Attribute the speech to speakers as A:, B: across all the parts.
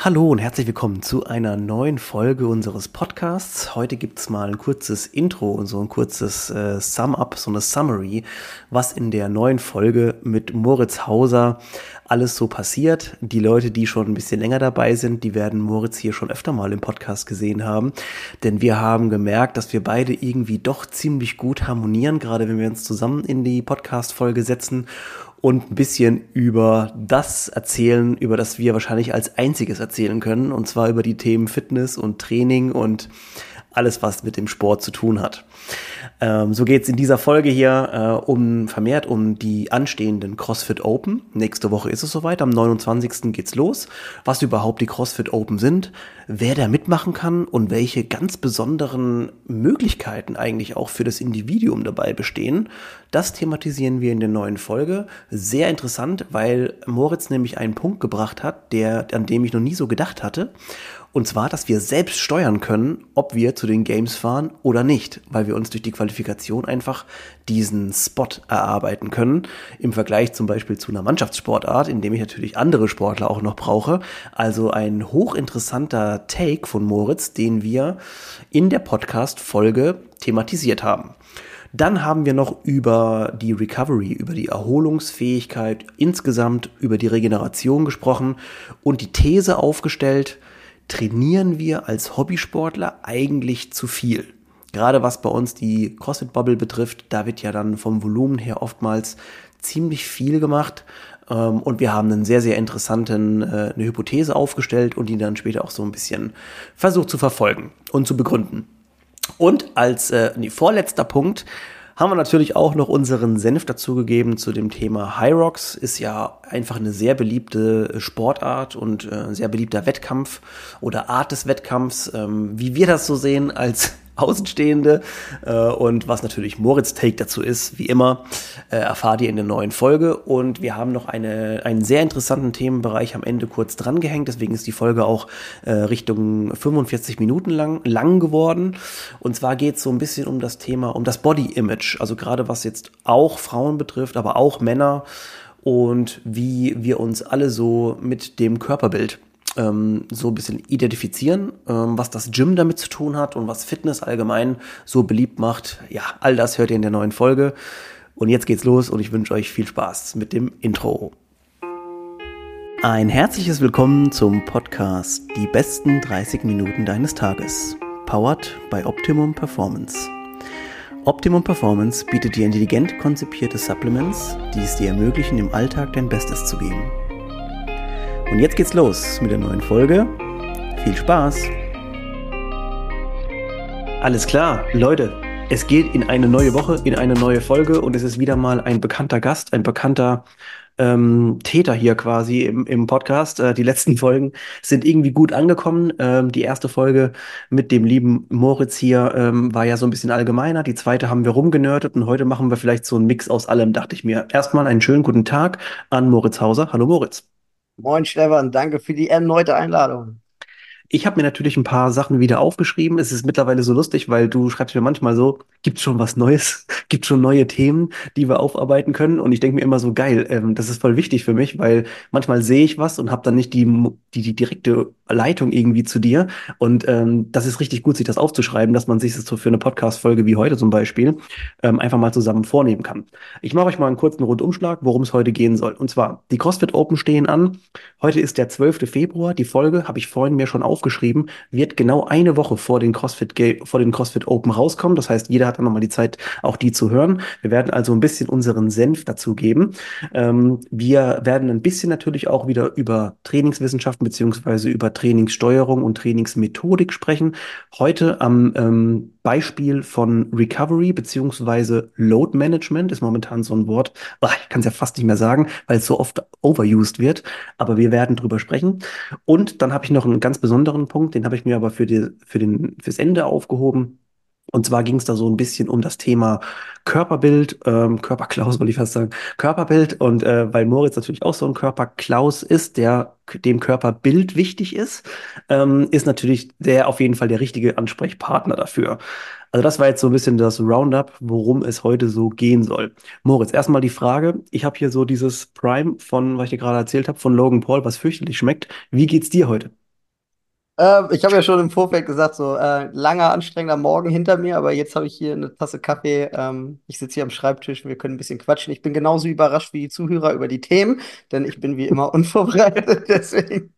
A: Hallo und herzlich willkommen zu einer neuen Folge unseres Podcasts. Heute gibt's mal ein kurzes Intro und so ein kurzes äh, Sum-up, so eine Summary, was in der neuen Folge mit Moritz Hauser alles so passiert. Die Leute, die schon ein bisschen länger dabei sind, die werden Moritz hier schon öfter mal im Podcast gesehen haben. Denn wir haben gemerkt, dass wir beide irgendwie doch ziemlich gut harmonieren, gerade wenn wir uns zusammen in die Podcast-Folge setzen und ein bisschen über das erzählen, über das wir wahrscheinlich als einziges erzählen können, und zwar über die Themen Fitness und Training und alles, was mit dem Sport zu tun hat. Ähm, so geht es in dieser Folge hier äh, um vermehrt um die anstehenden CrossFit Open. Nächste Woche ist es soweit, am 29. geht's los. Was überhaupt die CrossFit Open sind, wer da mitmachen kann und welche ganz besonderen Möglichkeiten eigentlich auch für das Individuum dabei bestehen, das thematisieren wir in der neuen Folge. Sehr interessant, weil Moritz nämlich einen Punkt gebracht hat, der, an dem ich noch nie so gedacht hatte. Und zwar, dass wir selbst steuern können, ob wir zu den Games fahren oder nicht, weil wir uns durch die Qualifikation einfach diesen Spot erarbeiten können. Im Vergleich zum Beispiel zu einer Mannschaftssportart, in dem ich natürlich andere Sportler auch noch brauche. Also ein hochinteressanter Take von Moritz, den wir in der Podcast-Folge thematisiert haben. Dann haben wir noch über die Recovery, über die Erholungsfähigkeit insgesamt, über die Regeneration gesprochen und die These aufgestellt, trainieren wir als Hobbysportler eigentlich zu viel. Gerade was bei uns die CrossFit-Bubble betrifft, da wird ja dann vom Volumen her oftmals ziemlich viel gemacht. Ähm, und wir haben einen sehr, sehr interessanten, äh, eine Hypothese aufgestellt und die dann später auch so ein bisschen versucht zu verfolgen und zu begründen. Und als äh, nee, vorletzter Punkt haben wir natürlich auch noch unseren Senf dazugegeben zu dem Thema High Rocks. Ist ja einfach eine sehr beliebte Sportart und äh, sehr beliebter Wettkampf oder Art des Wettkampfs. Ähm, wie wir das so sehen als Außenstehende äh, und was natürlich Moritz Take dazu ist, wie immer, äh, erfahrt ihr in der neuen Folge. Und wir haben noch eine, einen sehr interessanten Themenbereich am Ende kurz dran gehängt, deswegen ist die Folge auch äh, Richtung 45 Minuten lang, lang geworden. Und zwar geht es so ein bisschen um das Thema, um das Body Image, also gerade was jetzt auch Frauen betrifft, aber auch Männer und wie wir uns alle so mit dem Körperbild ähm, so ein bisschen identifizieren, ähm, was das Gym damit zu tun hat und was Fitness allgemein so beliebt macht. Ja, all das hört ihr in der neuen Folge. Und jetzt geht's los und ich wünsche euch viel Spaß mit dem Intro. Ein herzliches Willkommen zum Podcast Die besten 30 Minuten deines Tages. Powered by Optimum Performance. Optimum Performance bietet dir intelligent konzipierte Supplements, die es dir ermöglichen, im Alltag dein Bestes zu geben. Und jetzt geht's los mit der neuen Folge. Viel Spaß! Alles klar, Leute, es geht in eine neue Woche, in eine neue Folge und es ist wieder mal ein bekannter Gast, ein bekannter ähm, Täter hier quasi im, im Podcast. Äh, die letzten Folgen sind irgendwie gut angekommen. Ähm, die erste Folge mit dem lieben Moritz hier ähm, war ja so ein bisschen allgemeiner. Die zweite haben wir rumgenördet und heute machen wir vielleicht so einen Mix aus allem, dachte ich mir. Erstmal einen schönen guten Tag an Moritz Hauser. Hallo Moritz.
B: Moin Stefan, danke für die erneute Einladung.
A: Ich habe mir natürlich ein paar Sachen wieder aufgeschrieben. Es ist mittlerweile so lustig, weil du schreibst mir manchmal so, gibt schon was Neues, gibt schon neue Themen, die wir aufarbeiten können. Und ich denke mir immer so, geil, ähm, das ist voll wichtig für mich, weil manchmal sehe ich was und habe dann nicht die, die, die direkte Leitung irgendwie zu dir. Und ähm, das ist richtig gut, sich das aufzuschreiben, dass man sich das so für eine Podcast-Folge wie heute zum Beispiel ähm, einfach mal zusammen vornehmen kann. Ich mache euch mal einen kurzen Rundumschlag, worum es heute gehen soll. Und zwar, die CrossFit Open stehen an. Heute ist der 12. Februar. Die Folge habe ich vorhin mir schon aufgeschrieben aufgeschrieben, wird genau eine Woche vor den CrossFit, vor den CrossFit Open rauskommen. Das heißt, jeder hat dann nochmal die Zeit, auch die zu hören. Wir werden also ein bisschen unseren Senf dazu geben. Ähm, wir werden ein bisschen natürlich auch wieder über Trainingswissenschaften beziehungsweise über Trainingssteuerung und Trainingsmethodik sprechen. Heute am ähm, Beispiel von Recovery beziehungsweise Load Management ist momentan so ein Wort, ich kann es ja fast nicht mehr sagen, weil es so oft overused wird, aber wir werden drüber sprechen. Und dann habe ich noch einen ganz besonderen Punkt, den habe ich mir aber für, die, für den, fürs Ende aufgehoben. Und zwar ging es da so ein bisschen um das Thema Körperbild, ähm, Körperklaus wollte ich fast sagen, Körperbild. Und äh, weil Moritz natürlich auch so ein Körperklaus ist, der dem Körperbild wichtig ist, ähm, ist natürlich der auf jeden Fall der richtige Ansprechpartner dafür. Also das war jetzt so ein bisschen das Roundup, worum es heute so gehen soll. Moritz, erstmal die Frage. Ich habe hier so dieses Prime von, was ich dir gerade erzählt habe, von Logan Paul, was fürchterlich schmeckt. Wie geht's dir heute?
B: Ähm, ich habe ja schon im Vorfeld gesagt, so äh, langer, anstrengender Morgen hinter mir, aber jetzt habe ich hier eine Tasse Kaffee. Ähm, ich sitze hier am Schreibtisch, wir können ein bisschen quatschen. Ich bin genauso überrascht wie die Zuhörer über die Themen, denn ich bin wie immer unvorbereitet. Deswegen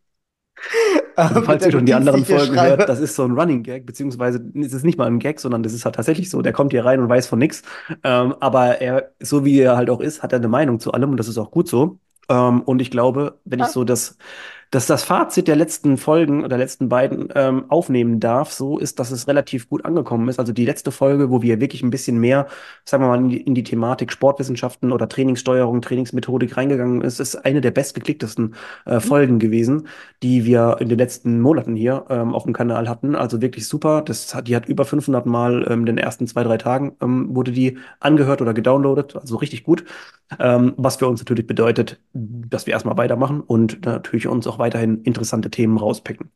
A: Also
B: äh,
A: falls ihr schon die anderen Folgen
B: schreibe.
A: hört, das ist so ein Running Gag, beziehungsweise es ist nicht mal ein Gag, sondern das ist halt tatsächlich so, der kommt hier rein und weiß von nichts. Ähm, aber er, so wie er halt auch ist, hat er eine Meinung zu allem und das ist auch gut so. Ähm, und ich glaube, wenn ich
B: Ah,
A: so das dass das Fazit der letzten Folgen oder letzten beiden ähm, aufnehmen darf, so ist, dass es relativ gut angekommen ist. Also die letzte Folge, wo wir wirklich ein bisschen mehr, sagen wir mal, in die, in die Thematik Sportwissenschaften oder Trainingssteuerung, Trainingsmethodik reingegangen ist, ist eine der bestgeklicktesten äh, Folgen gewesen, die wir in den letzten Monaten hier ähm, auf dem Kanal hatten. Also wirklich super. Das hat, die hat über 500 Mal ähm, in den ersten zwei, drei Tagen ähm, wurde die angehört oder gedownloadet. Also richtig gut. Ähm, was für uns natürlich bedeutet, dass wir erstmal weitermachen und natürlich uns auch weiterhin interessante Themen rauspicken.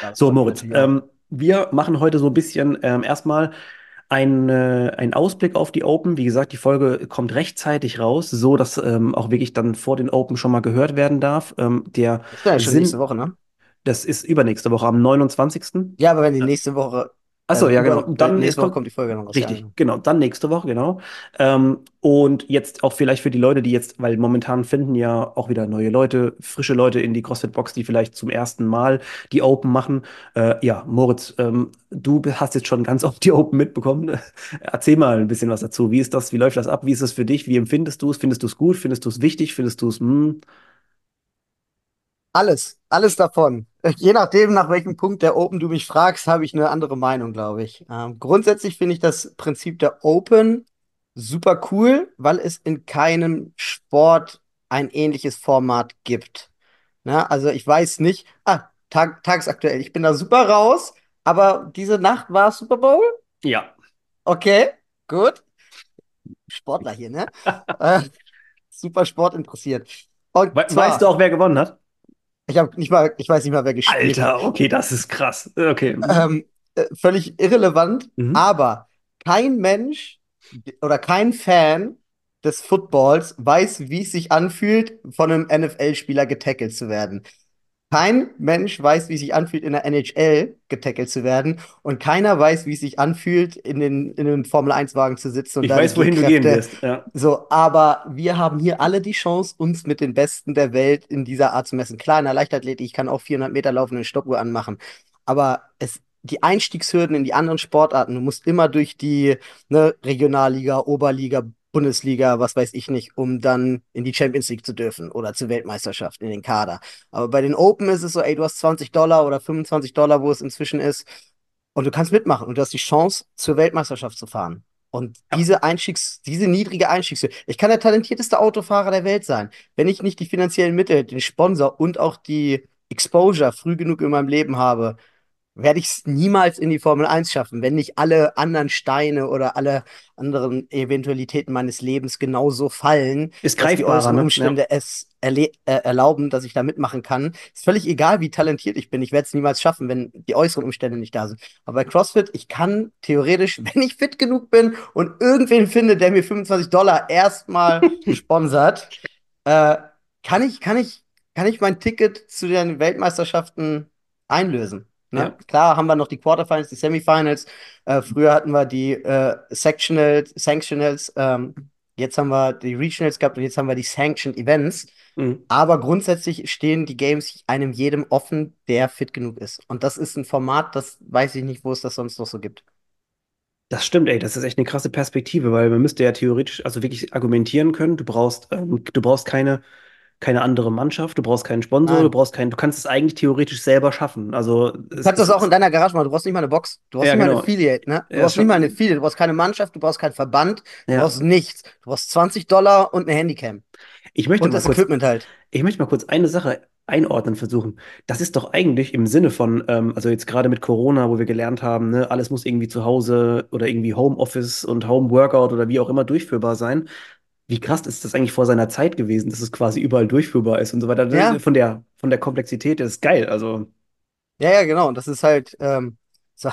B: Ja, das
A: So, Moritz, ähm, wir machen heute so ein bisschen ähm, erstmal ein, äh, einen Ausblick auf die Open. Wie gesagt, die Folge kommt rechtzeitig raus, so dass ähm, auch wirklich dann vor den Open schon mal gehört werden darf. Ähm, der
B: Ist ja schon nächste
A: Sinn,
B: Woche, ne?
A: das ist übernächste Woche am 29.
B: Ja, aber wenn die nächste Woche,
A: Achso,
B: also
A: ja, genau. dann
B: nächste Woche
A: kommt,
B: die Folge dann raus, ja.
A: richtig,
B: genau.
A: genau, dann nächste Woche, genau. Ähm, und jetzt auch vielleicht für die Leute, die jetzt, weil momentan finden ja auch wieder neue Leute, frische Leute in die CrossFit-Box, die vielleicht zum ersten Mal die Open machen. Äh, ja, Moritz, ähm, du hast jetzt schon ganz oft die Open mitbekommen. Erzähl mal ein bisschen was dazu. Wie ist das? Wie läuft das ab? Wie ist es für dich? Wie empfindest du es? Findest du es gut? Findest du es wichtig? Findest du es, hm?
B: Alles, alles davon. Je nachdem, nach welchem Punkt der Open du mich fragst, habe ich eine andere Meinung, glaube ich. Ähm, grundsätzlich finde ich das Prinzip der Open super cool, weil es in keinem Sport ein ähnliches Format gibt. Na, also ich weiß nicht, ah, Tag, tagesaktuell, ich bin da super raus, aber diese Nacht war Super Bowl.
A: Ja.
B: Okay, gut. Sportler hier, ne? Äh, super Sport interessiert. Und
A: We weißt du auch, wer gewonnen hat?
B: Ich habe nicht mal, ich weiß nicht mal, wer gespielt hat.
A: Alter, okay, das ist krass. Okay.
B: Ähm, äh, völlig irrelevant,
A: Mhm.
B: aber kein Mensch oder kein Fan des Footballs weiß, wie es sich anfühlt, von einem NFL-Spieler getackelt zu werden. Kein Mensch weiß, wie es sich anfühlt, in der NHL getackelt zu werden. Und keiner weiß, wie es sich anfühlt, in, den, in einem Formel-1-Wagen zu sitzen und
A: Ich weiß, wohin du gehen wirst. Ja.
B: So, aber wir haben hier alle die Chance, uns mit den Besten der Welt in dieser Art zu messen. Klar, in der Leichtathletik, ich kann auch 400 Meter laufen und eine Stoppuhr anmachen. Aber es, die Einstiegshürden in die anderen Sportarten, du musst immer durch die ne, Regionalliga, Oberliga, Bundesliga, was weiß ich nicht, um dann in die Champions League zu dürfen oder zur Weltmeisterschaft in den Kader. Aber bei den Open ist es so, ey, du hast 20 Dollar oder 25 Dollar, wo es inzwischen ist, und du kannst mitmachen und du hast die Chance, zur Weltmeisterschaft zu fahren. Und
A: Ja.
B: diese Einstiegs, diese niedrige Einstiegshürde, ich kann der talentierteste Autofahrer der Welt sein. Wenn ich nicht die finanziellen Mittel, den Sponsor und auch die Exposure früh genug in meinem Leben habe, werde ich es niemals in die Formel Eins schaffen, wenn nicht alle anderen Steine oder alle anderen Eventualitäten meines Lebens genauso fallen,
A: Ist
B: dass die äußeren
A: ne? Ja.
B: Umstände es erle äh, erlauben, dass ich da mitmachen kann. Ist völlig egal, wie talentiert ich bin. Ich werde es niemals schaffen, wenn die äußeren Umstände nicht da sind. Aber bei CrossFit, ich kann theoretisch, wenn ich fit genug bin und irgendwen finde, der mir 25 Dollar erstmal sponsert, äh, kann ich, kann ich, kann ich mein Ticket zu den Weltmeisterschaften einlösen. Ne?
A: Ja.
B: Klar haben wir noch die Quarterfinals, die Semifinals. Äh, früher hatten wir die äh, Sectionals, Sanctionals. Ähm, jetzt haben wir die Regionals gehabt und jetzt haben wir die Sanctioned Events.
A: Mhm.
B: Aber grundsätzlich stehen die Games einem jedem offen, der fit genug ist. Und das ist ein Format, das weiß ich nicht, wo es das sonst noch so gibt.
A: Das stimmt, ey, das ist echt eine krasse Perspektive, weil man müsste ja theoretisch, also wirklich argumentieren können. Du brauchst, ähm, du brauchst keine, keine andere Mannschaft, du brauchst keinen Sponsor, du
B: Nein.
A: brauchst keinen, du kannst es eigentlich theoretisch selber schaffen. Also
B: Du kannst das auch in deiner Garage machen. Du brauchst nicht mal eine Box. Du brauchst
A: ja
B: nicht mal eine
A: genau,
B: Affiliate, ne? Du
A: ja
B: brauchst nicht mal eine Affiliate. Du brauchst keine Mannschaft, du brauchst keinen Verband, du
A: ja.
B: brauchst nichts. Du brauchst 20 Dollar und eine Handycam.
A: Ich möchte
B: Und
A: mal
B: das
A: kurz,
B: Equipment halt.
A: ich möchte mal kurz eine Sache einordnen versuchen. Das ist doch eigentlich im Sinne von, ähm, also jetzt gerade mit Corona, wo wir gelernt haben, ne, alles muss irgendwie zu Hause oder irgendwie Homeoffice und Homeworkout oder wie auch immer durchführbar sein. Wie krass ist das eigentlich vor seiner Zeit gewesen, dass es quasi überall durchführbar ist und so weiter.
B: Ja,
A: Von der, von der Komplexität ist geil. Also,
B: ja, ja, genau. Und das ist halt, ähm, So,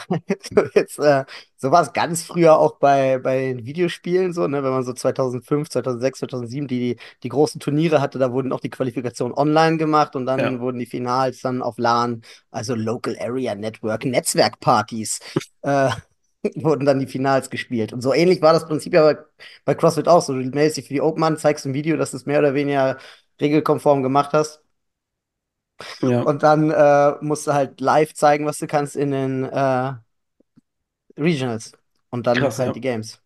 B: jetzt, äh, so war es ganz früher auch bei, bei den Videospielen so, ne? Wenn man so 2005, 2006, 2007 die, die großen Turniere hatte, da wurden auch die Qualifikationen online gemacht und dann
A: Ja.
B: wurden die Finals dann auf LAN, also Local Area Network, Netzwerkpartys, äh, wurden dann die Finals gespielt. Und so ähnlich war das Prinzip ja bei, bei CrossFit auch so. Du meldest dich für die Open an, zeigst ein Video, dass du es mehr oder weniger regelkonform gemacht hast.
A: Ja,
B: Und dann äh, musst du halt live zeigen, was du kannst in den äh, Regionals. Und dann
A: krass,
B: halt
A: ja.
B: die Games.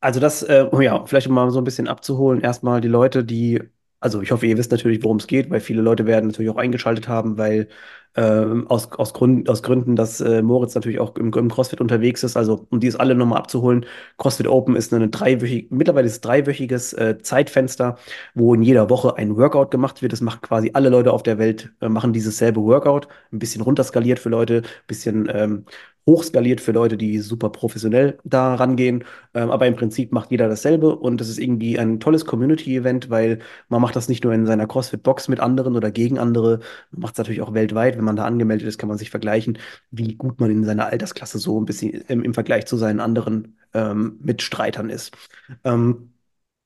A: Also das, äh, oh ja, vielleicht um mal so ein bisschen abzuholen, erstmal die Leute, die, also ich hoffe, ihr wisst natürlich, worum es geht, weil viele Leute werden natürlich auch eingeschaltet haben, weil ähm, aus, aus, Grund, aus Gründen, dass äh, Moritz natürlich auch im, im CrossFit unterwegs ist, also um die es alle nochmal abzuholen, CrossFit Open ist eine dreiwöchige, mittlerweile ist es dreiwöchiges äh, Zeitfenster, wo in jeder Woche ein Workout gemacht wird. Das machen quasi alle Leute auf der Welt, äh, machen dieses selbe Workout, ein bisschen runterskaliert für Leute, ein bisschen ähm, hochskaliert für Leute, die super professionell da rangehen. Ähm, aber im Prinzip macht jeder dasselbe und es ist irgendwie ein tolles Community-Event, weil man macht das nicht nur in seiner CrossFit-Box mit anderen oder gegen andere, man macht es natürlich auch weltweit. Wenn man da angemeldet ist, kann man sich vergleichen, wie gut man in seiner Altersklasse so ein bisschen im, im Vergleich zu seinen anderen ähm, Mitstreitern ist. Ähm,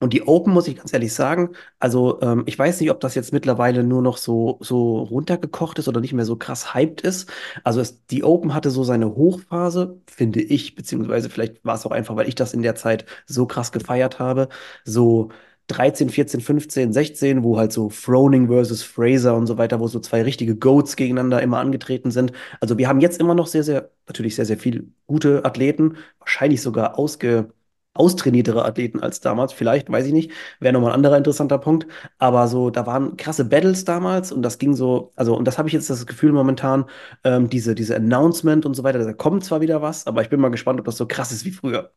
A: und die Open, muss ich ganz ehrlich sagen, also ähm, ich weiß nicht, ob das jetzt mittlerweile nur noch so, so runtergekocht ist oder nicht mehr so krass hyped ist. Also es, die Open hatte so seine Hochphase, finde ich, beziehungsweise vielleicht war es auch einfach, weil ich das in der Zeit so krass gefeiert habe. So 13, 14, 15, 16, wo halt so Froning versus Fraser und so weiter, wo so zwei richtige Goats gegeneinander immer angetreten sind. Also wir haben jetzt immer noch sehr, sehr, natürlich sehr, sehr viele gute Athleten, wahrscheinlich sogar ausge austrainiertere Athleten als damals. Vielleicht, weiß ich nicht. Wäre nochmal ein anderer interessanter Punkt. Aber so, da waren krasse Battles damals und das ging so, also, und das habe ich jetzt das Gefühl momentan, ähm, diese, diese Announcement und so weiter, da kommt zwar wieder was, aber ich bin mal gespannt, ob das so krass ist wie früher.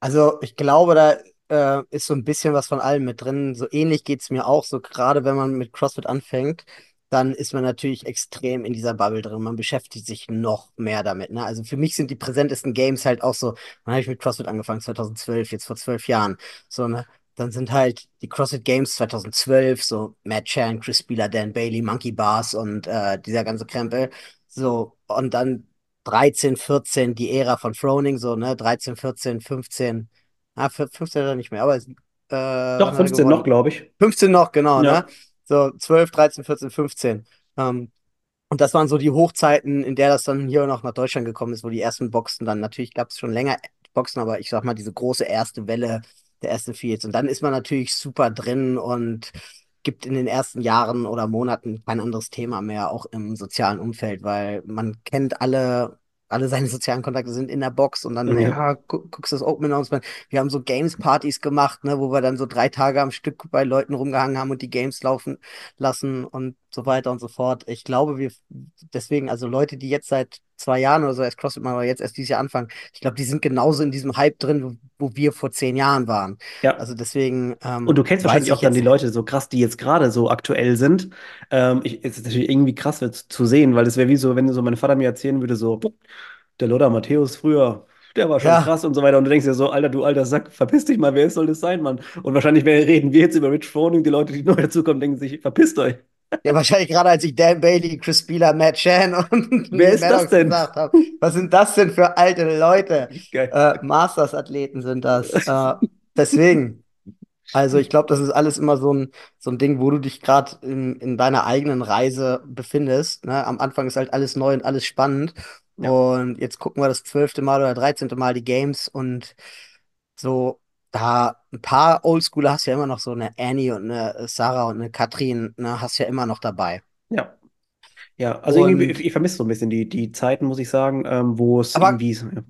B: Also ich glaube, da äh, ist so ein bisschen was von allem mit drin. So ähnlich geht es mir auch. So gerade wenn man mit CrossFit anfängt, dann ist man natürlich extrem in dieser Bubble drin. Man beschäftigt sich noch mehr damit. Ne? Also für mich sind die präsentesten Games halt auch so, wann habe ich mit CrossFit angefangen? 2012, jetzt vor zwölf Jahren. So, ne? Dann sind halt die CrossFit Games 2012, so Matt Chan, Chris Spieler, Dan Bailey, Monkey Bars und äh, dieser ganze Krempel. So, und dann 13, 14, die Ära von Froning, so, ne? 13, 14, 15. Ah, 15 oder nicht mehr, aber äh,
A: Doch,
B: wann hat er
A: 15 noch, glaube ich.
B: 15 noch, genau, ne? So 12, 13, 14, 15. Ähm, und das waren so die Hochzeiten, in der das dann hier noch nach Deutschland gekommen ist, wo die ersten Boxen dann, natürlich gab es schon länger Boxen, aber ich sag mal, diese große erste Welle der ersten Fields. Und dann ist man natürlich super drin und gibt in den ersten Jahren oder Monaten kein anderes Thema mehr, auch im sozialen Umfeld, weil man kennt alle. Alle seine sozialen Kontakte sind in der Box und dann,
A: ja,
B: ja, gu guckst das Open Announcement. Wir haben so Games-Partys gemacht, ne, wo wir dann so drei Tage am Stück bei Leuten rumgehangen haben und die Games laufen lassen und so weiter und so fort. Ich glaube, wir deswegen, also Leute, die jetzt seit zwei Jahren oder so erst CrossFit machen oder jetzt erst dieses Jahr anfangen, ich glaube, die sind genauso in diesem Hype drin, wo, wo wir vor zehn Jahren waren.
A: ja.
B: Also deswegen
A: Und
B: ähm,
A: du kennst wahrscheinlich auch dann die Leute so krass, die jetzt gerade so aktuell sind. Ähm, ich, es ist natürlich irgendwie krass wird zu sehen, weil es wäre wie so, wenn so mein Vater mir erzählen würde, so, der Lothar Matthäus früher, der war schon
B: ja,
A: krass und so weiter. Und du denkst dir so, Alter, du alter Sack, verpiss dich mal, wer soll das sein, Mann? Und wahrscheinlich reden wir jetzt über Rich Froning, die Leute, die neu dazukommen, denken sich, verpisst euch.
B: Ja, wahrscheinlich gerade als ich Dan Bailey, Chris Spieler, Matt Chan und
A: Wer ist das denn?
B: gesagt habe, was sind das denn für alte Leute? Äh, Masters-Athleten sind das. Äh, deswegen. Also ich glaube, das ist alles immer so ein, so ein Ding, wo du dich gerade in, in deiner eigenen Reise befindest. Ne? Am Anfang ist halt alles neu und alles spannend.
A: Ja,
B: Und jetzt gucken wir das zwölfte Mal oder dreizehnte Mal die Games und so, da ein paar Oldschooler hast du ja immer noch so eine Annie und eine Sarah und eine Katrin, ne, hast du ja immer noch dabei.
A: ja. Ja, also irgendwie, ich,
B: Und,
A: ich vermisse so ein bisschen die, die Zeiten, muss ich sagen, ähm, wo es irgendwie, ja,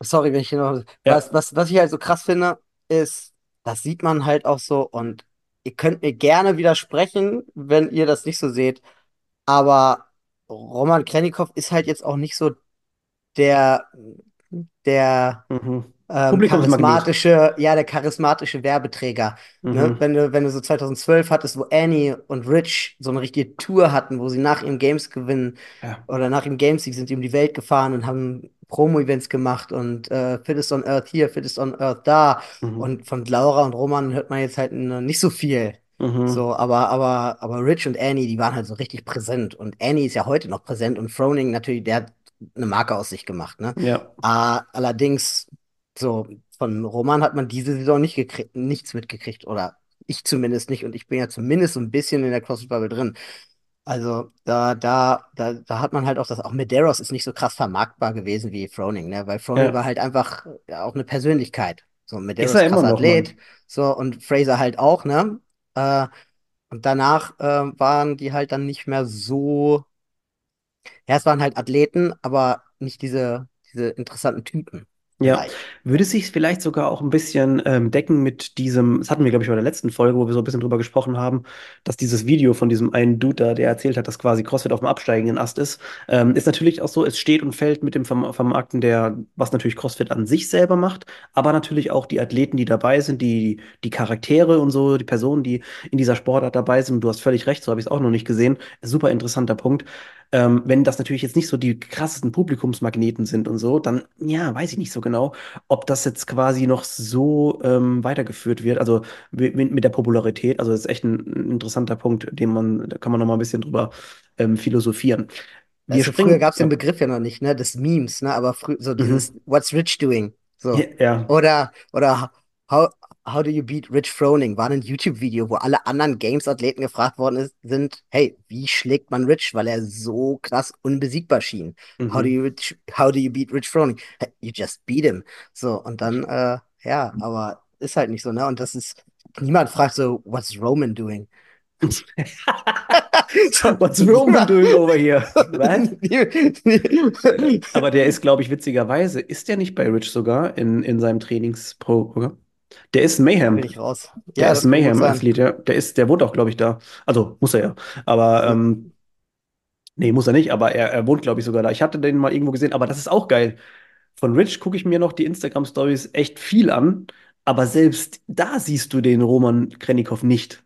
B: sorry, wenn ich hier noch,
A: ja,
B: was, was, was ich halt so krass finde, ist, das sieht man halt auch so und ihr könnt mir gerne widersprechen, wenn ihr das nicht so seht. Aber Roman Krennikov ist halt jetzt auch nicht so der, der
A: mhm.
B: Ähm, charismatische, ja, der charismatische Werbeträger. Ne?
A: Mhm.
B: Wenn du, wenn du so 2012 hattest, wo Annie und Rich so eine richtige Tour hatten, wo sie nach ihrem Games gewinnen
A: Ja.
B: oder nach dem Games-Sieg sind die um die Welt gefahren und haben Promo-Events gemacht und äh, Fittest on Earth hier, Fittest on Earth da.
A: Mhm.
B: Und von Laura und Roman hört man jetzt halt nicht so viel.
A: Mhm.
B: So, aber, aber, aber Rich und Annie, die waren halt so richtig präsent. Und Annie ist ja heute noch präsent und Froning natürlich, der hat eine Marke aus sich gemacht, ne?
A: Ja,
B: Ah, allerdings, so von Roman hat man diese Saison nicht gekriegt, nichts mitgekriegt oder ich zumindest nicht und ich bin ja zumindest so ein bisschen in der CrossFit-Bubble drin. Also da, da, da, da hat man halt auch das, auch Medeiros ist nicht so krass vermarktbar gewesen wie Froning, ne? Weil Froning war
A: ja.
B: halt einfach ja, auch eine Persönlichkeit. So,
A: Ist
B: Medeiros
A: er immer
B: krasser
A: noch, Mann.
B: Athlet, so und Fraser halt auch, ne? Äh, und danach äh, waren die halt dann nicht mehr so, ja, es waren halt Athleten, aber nicht diese, diese interessanten Typen,
A: Ja, würde sich vielleicht sogar auch ein bisschen ähm, decken mit diesem, das hatten wir, glaube ich, bei der letzten Folge, wo wir so ein bisschen drüber gesprochen haben, dass dieses Video von diesem einen Dude da, der erzählt hat, dass quasi CrossFit auf dem absteigenden Ast ist, ähm, ist natürlich auch so, es steht und fällt mit dem Verm Vermarkten der, was natürlich CrossFit an sich selber macht, aber natürlich auch die Athleten, die dabei sind, die, die Charaktere und so, die Personen, die in dieser Sportart dabei sind. Du hast völlig recht, so habe ich es auch noch nicht gesehen. Super interessanter Punkt. Ähm, wenn das natürlich jetzt nicht so die krassesten Publikumsmagneten sind und so, dann ja, weiß ich nicht so genau, ob das jetzt quasi noch so ähm, weitergeführt wird. Also mit, mit der Popularität. Also das ist echt ein, interessanter Punkt, den man, da kann man noch mal ein bisschen drüber ähm, philosophieren. Wir
B: Weißt du, früher
A: springen.
B: gab es den
A: Ja.
B: Begriff ja noch nicht, ne, des Memes, ne, aber frü so dieses
A: Mhm.
B: What's Rich doing? So.
A: Ja,
B: Oder, oder How, how do you beat Rich Froning? War ein YouTube-Video, wo alle anderen Games-Athleten gefragt worden ist, sind, hey, wie schlägt man Rich, weil er so krass unbesiegbar schien? How do
A: mhm.
B: you, how do you beat Rich Froning? Hey, You just beat him. So, und dann, äh, ja, aber ist halt nicht so, ne? Und das ist, niemand fragt so, what's Roman doing?
A: What's Roman doing over here? Aber der ist, glaube ich, witzigerweise, ist der nicht bei Rich sogar in, in seinem Trainingsprogramm? Der ist ein Mayhem.
B: Bin ich raus.
A: Der
B: Ja,
A: ist
B: gut sein.
A: Mayhem-Athlet, ja. Der ist, der wohnt auch, glaube ich, da. Also muss er ja. Aber ähm, nee, muss er nicht, aber er, er wohnt, glaube ich, sogar da. Ich hatte den mal irgendwo gesehen, aber das ist auch geil. Von Rich gucke ich mir noch die Instagram-Stories echt viel an, aber selbst da siehst du den Roman Krennikov nicht.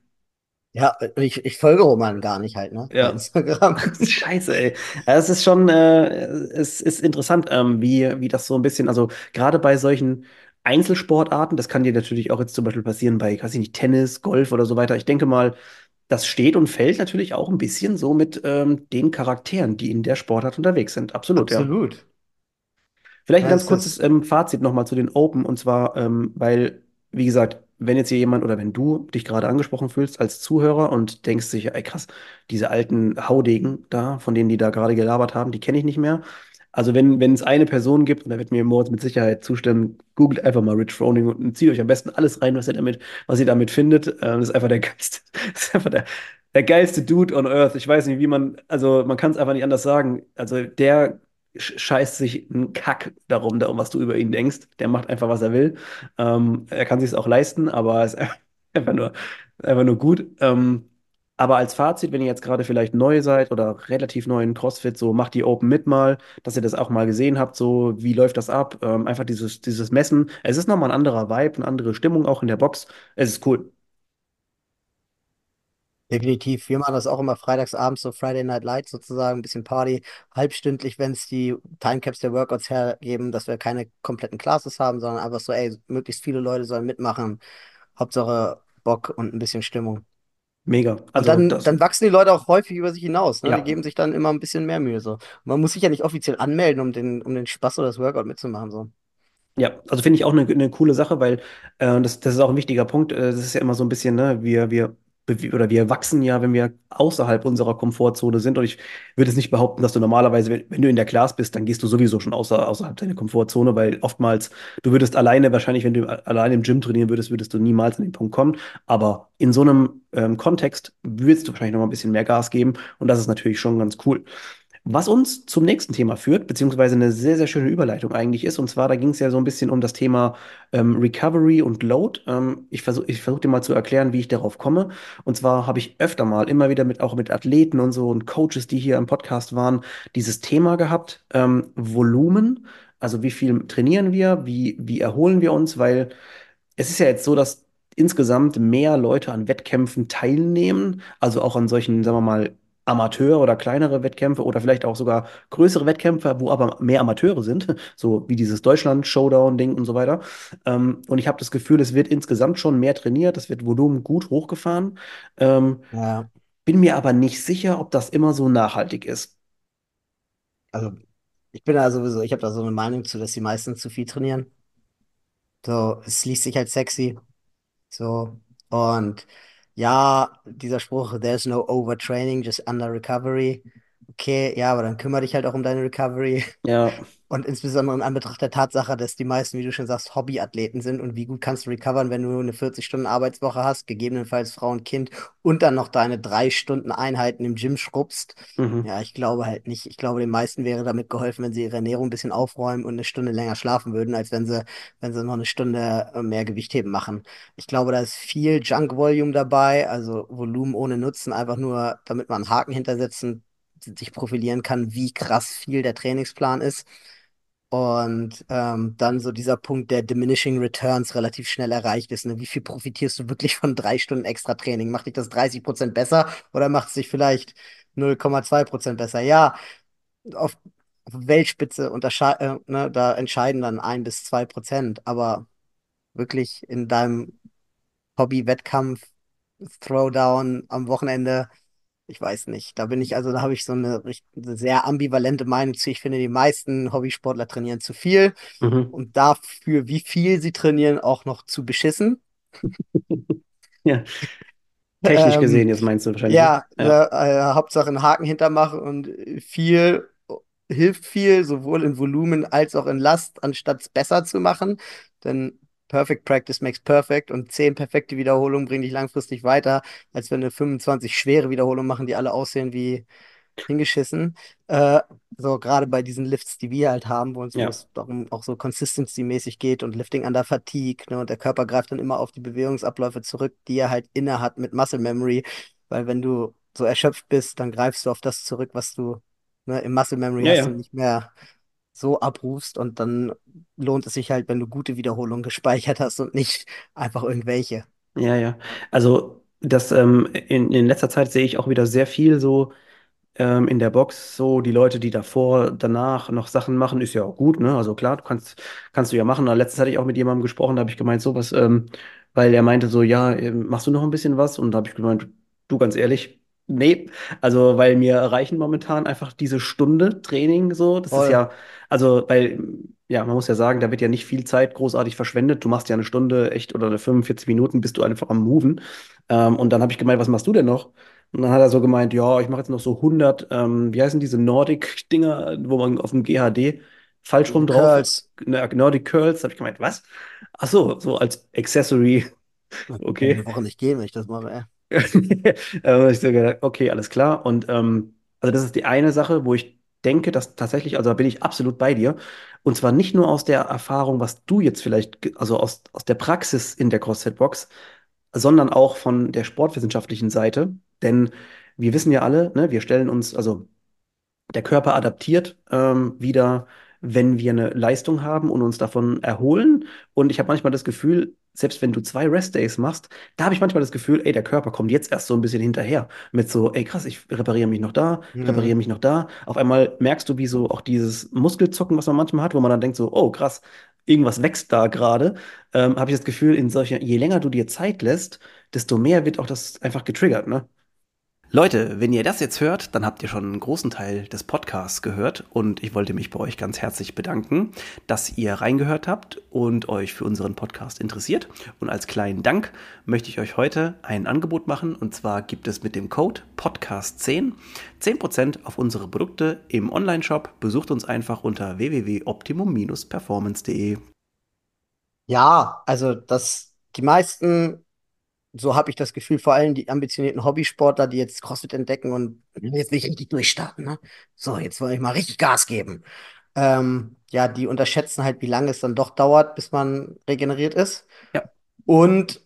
B: Ja, ich, ich folge Roman gar nicht halt, ne?
A: Ja.
B: Instagram.
A: Scheiße, ey. Es ist schon, äh, es ist interessant, ähm, wie, wie das so ein bisschen, also gerade bei solchen Einzelsportarten, das kann dir natürlich auch jetzt zum Beispiel passieren bei, weiß ich nicht, Tennis, Golf oder so weiter. Ich denke mal, das steht und fällt natürlich auch ein bisschen so mit ähm, den Charakteren, die in der Sportart unterwegs sind. Absolut, ja.
B: Absolut.
A: Vielleicht ein
B: Ja,
A: ganz
B: es
A: kurzes ähm, Fazit nochmal zu den Open. Und zwar, ähm, weil, wie gesagt, wenn jetzt hier jemand oder wenn du dich gerade angesprochen fühlst als Zuhörer und denkst sich, ey krass, diese alten Haudegen da, von denen die da gerade gelabert haben, die kenne ich nicht mehr. Also wenn, wenn es eine Person gibt, und da wird mir Moritz mit Sicherheit zustimmen, googelt einfach mal Rich Froning und zieht euch am besten alles rein, was ihr damit, was ihr damit findet. Ähm, das ist einfach der geilste, das ist einfach der, der geilste Dude on Earth. Ich weiß nicht, wie man, also man kann es einfach nicht anders sagen. Also der sch- scheißt sich einen Kack darum, darum, was du über ihn denkst. Der macht einfach, was er will. Ähm, er kann sich es auch leisten, aber es ist einfach nur, einfach nur gut. Ähm, aber als Fazit, wenn ihr jetzt gerade vielleicht neu seid oder relativ neu in CrossFit, so macht die Open mit mal, dass ihr das auch mal gesehen habt, so wie läuft das ab? Ähm, einfach dieses, dieses Messen. Es ist nochmal ein anderer Vibe, eine andere Stimmung auch in der Box. Es ist cool.
B: definitiv. Wir machen das auch immer freitags abends, so Friday Night Lights sozusagen, ein bisschen Party, halbstündlich, wenn es die Timecaps der Workouts hergeben, dass wir keine kompletten Classes haben, sondern einfach so, ey, möglichst viele Leute sollen mitmachen. Hauptsache Bock und ein bisschen Stimmung.
A: Mega.
B: Und
A: Also
B: dann, dann wachsen die Leute auch häufig über sich hinaus, ne? Die
A: ja.
B: geben sich dann immer ein bisschen mehr Mühe, so. Und man muss sich ja nicht offiziell anmelden, um den, um den Spaß oder das Workout mitzumachen, so.
A: Ja, also finde ich auch eine, eine coole Sache, weil äh, das, das ist auch ein wichtiger Punkt. Äh, das ist ja immer so ein bisschen, ne, wir, wir oder wir wachsen ja, wenn wir außerhalb unserer Komfortzone sind. Und ich würde es nicht behaupten, dass du normalerweise, wenn, du in der Class bist, dann gehst du sowieso schon außer, außerhalb deiner Komfortzone, weil oftmals, du würdest alleine, wahrscheinlich, wenn du alleine im Gym trainieren würdest, würdest du niemals an den Punkt kommen. Aber in so einem ähm, Kontext würdest du wahrscheinlich noch mal ein bisschen mehr Gas geben. Und das ist natürlich schon ganz cool. Was uns zum nächsten Thema führt, beziehungsweise eine sehr, sehr schöne Überleitung eigentlich ist, und zwar, da ging es ja so ein bisschen um das Thema ähm, Recovery und Load. Ähm, ich versuche ich versuch dir mal zu erklären, wie ich darauf komme. Und zwar habe ich öfter mal, immer wieder mit, auch mit Athleten und so und Coaches, die hier im Podcast waren, dieses Thema gehabt, ähm, Volumen. Also wie viel trainieren wir, wie, wie erholen wir uns, weil es ist ja jetzt so, dass insgesamt mehr Leute an Wettkämpfen teilnehmen, also auch an solchen, sagen wir mal, Amateur- oder kleinere Wettkämpfe oder vielleicht auch sogar größere Wettkämpfe, wo aber mehr Amateure sind, so wie dieses Deutschland-Showdown-Ding und so weiter. Ähm, und ich habe das Gefühl, es wird insgesamt schon mehr trainiert, es wird Volumen gut hochgefahren. Ähm,
B: Ja,
A: bin mir aber nicht sicher, ob das immer so nachhaltig ist.
B: also Ich bin da sowieso, ich habe da so eine Meinung zu, dass die meisten zu viel trainieren. So, es liest sich halt sexy. So, und ja, dieser Spruch, there's no overtraining, just under recovery. Okay, ja, aber dann kümmere dich halt auch um deine Recovery.
A: Ja.
B: Und insbesondere in Anbetracht der Tatsache, dass die meisten, wie du schon sagst, Hobbyathleten sind und wie gut kannst du recovern, wenn du eine 40-Stunden-Arbeitswoche hast, gegebenenfalls Frau und Kind und dann noch deine drei Stunden Einheiten im Gym schrubbst.
A: Mhm.
B: Ja, ich glaube halt nicht. Ich glaube, den meisten wäre damit geholfen, wenn sie ihre Ernährung ein bisschen aufräumen und eine Stunde länger schlafen würden, als wenn sie, wenn sie noch eine Stunde äh, mehr Gewichtheben machen. Ich glaube, da ist viel Junk-Volume dabei, also Volumen ohne Nutzen, einfach nur, damit man einen Haken hintersetzen, sich profilieren kann, wie krass viel der Trainingsplan ist. Und ähm, dann so dieser Punkt der Diminishing Returns relativ schnell erreicht ist. Ne? Wie viel profitierst du wirklich von drei Stunden extra Training? Macht dich das 30 Prozent besser oder macht es dich vielleicht 0,2 Prozent besser? Ja, auf, Weltspitze äh, ne, da entscheiden dann ein bis zwei Prozent. Aber wirklich in deinem Hobby-Wettkampf, Throwdown am Wochenende ich weiß nicht. Da bin ich, also da habe ich so eine, eine sehr ambivalente Meinung zu. Ich finde, die meisten Hobbysportler trainieren zu viel
A: Mhm.
B: und dafür, wie viel sie trainieren, auch noch zu beschissen.
A: Ja. Technisch
B: Ähm,
A: gesehen, jetzt meinst du wahrscheinlich, ne?
B: ja,
A: Ja.
B: ne, äh, Hauptsache einen Haken hintermachen und viel hilft viel, sowohl in Volumen als auch in Last, anstatt es besser zu machen. Denn Perfect Practice makes perfect und 10 perfekte Wiederholungen bringen dich langfristig weiter, als wenn wir 25 schwere Wiederholungen machen, die alle aussehen wie hingeschissen. Äh, so gerade bei diesen Lifts, die wir halt haben, wo uns, wo
A: Ja.
B: es darum auch so Consistency-mäßig geht und Lifting under Fatigue, ne, und der Körper greift dann immer auf die Bewegungsabläufe zurück, die er halt inne hat mit Muscle Memory, weil wenn du so erschöpft bist, dann greifst du auf das zurück, was du, ne, im Muscle Memory
A: Ja,
B: hast
A: ja.
B: und nicht mehr so abrufst und dann lohnt es sich halt, wenn du gute Wiederholungen gespeichert hast und nicht einfach irgendwelche.
A: Ja, ja. Also das ähm, in, in letzter Zeit sehe ich auch wieder sehr viel so ähm, in der Box, so die Leute, die davor, danach noch Sachen machen, ist ja auch gut, ne? Also klar, du kannst, kannst du ja machen. Aber letztens hatte ich auch mit jemandem gesprochen, da habe ich gemeint, so was, ähm, weil er meinte so, ja, ähm, machst du noch ein bisschen was? Und da habe ich gemeint, du ganz ehrlich, nee. Also, weil mir reichen momentan einfach diese Stunde Training so. Das ist
B: Voll.
A: ja, also, weil, ja, man muss ja sagen, da wird ja nicht viel Zeit großartig verschwendet. Du machst ja eine Stunde echt oder eine 45 Minuten, bist du einfach am Moven. Ähm, und dann habe ich gemeint, was machst du denn noch? Und dann hat er so gemeint, ja, ich mache jetzt noch so 100, ähm, wie heißen diese Nordic-Dinger, wo man auf dem GHD falsch rum drauf,
B: Curls.
A: Nordic Curls, habe ich gemeint, was? Ach so, so als Accessory, okay.
B: eine Woche nicht gehen, wenn ich das mache, ey.
A: Da hab ich so gedacht, okay, alles klar. Und ähm, also das ist die eine Sache, wo ich denke, dass tatsächlich, also da bin ich absolut bei dir. Und zwar nicht nur aus der Erfahrung, was du jetzt vielleicht, also aus, aus der Praxis in der CrossFit-Box, sondern auch von der sportwissenschaftlichen Seite. Denn wir wissen ja alle, ne, wir stellen uns, also der Körper adaptiert ähm, wieder, wenn wir eine Leistung haben und uns davon erholen. Und ich habe manchmal das Gefühl, selbst wenn du zwei Rest-Days machst, da habe ich manchmal das Gefühl, ey, der Körper kommt jetzt erst so ein bisschen hinterher. Mit so, ey, krass, ich repariere mich noch da, repariere
B: Mhm.
A: mich noch da. Auf einmal merkst du, wie so auch dieses Muskelzucken, was man manchmal hat, wo man dann denkt so, oh, krass, irgendwas wächst da gerade. Ähm, habe ich das Gefühl, in solcher, je länger du dir Zeit lässt, desto mehr wird auch das einfach getriggert, ne? Leute, wenn ihr das jetzt hört, dann habt ihr schon einen großen Teil des Podcasts gehört und ich wollte mich bei euch ganz herzlich bedanken, dass ihr reingehört habt und euch für unseren Podcast interessiert. Und als kleinen Dank möchte ich euch heute ein Angebot machen und zwar gibt es mit dem Code Podcast10 10% auf unsere Produkte im Onlineshop. Besucht uns einfach unter www.optimum-performance.de.
B: Ja, also das, die meisten, so habe ich das Gefühl, vor allem die ambitionierten Hobbysportler, die jetzt CrossFit entdecken und jetzt will ich richtig durchstarten, ne? So, jetzt will ich mal richtig Gas geben. Ähm, ja, die unterschätzen halt, wie lange es dann doch dauert, bis man regeneriert ist.
A: Ja,
B: Und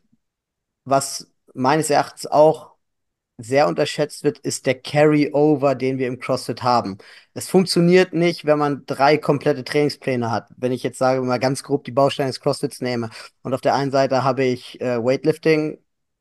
B: was meines Erachtens auch sehr unterschätzt wird, ist der Carry-over, den wir im CrossFit haben. Es funktioniert nicht, wenn man drei komplette Trainingspläne hat. Wenn ich jetzt sage, mal ganz grob die Bausteine des CrossFits nehme. Und auf der einen Seite habe ich äh, Weightlifting,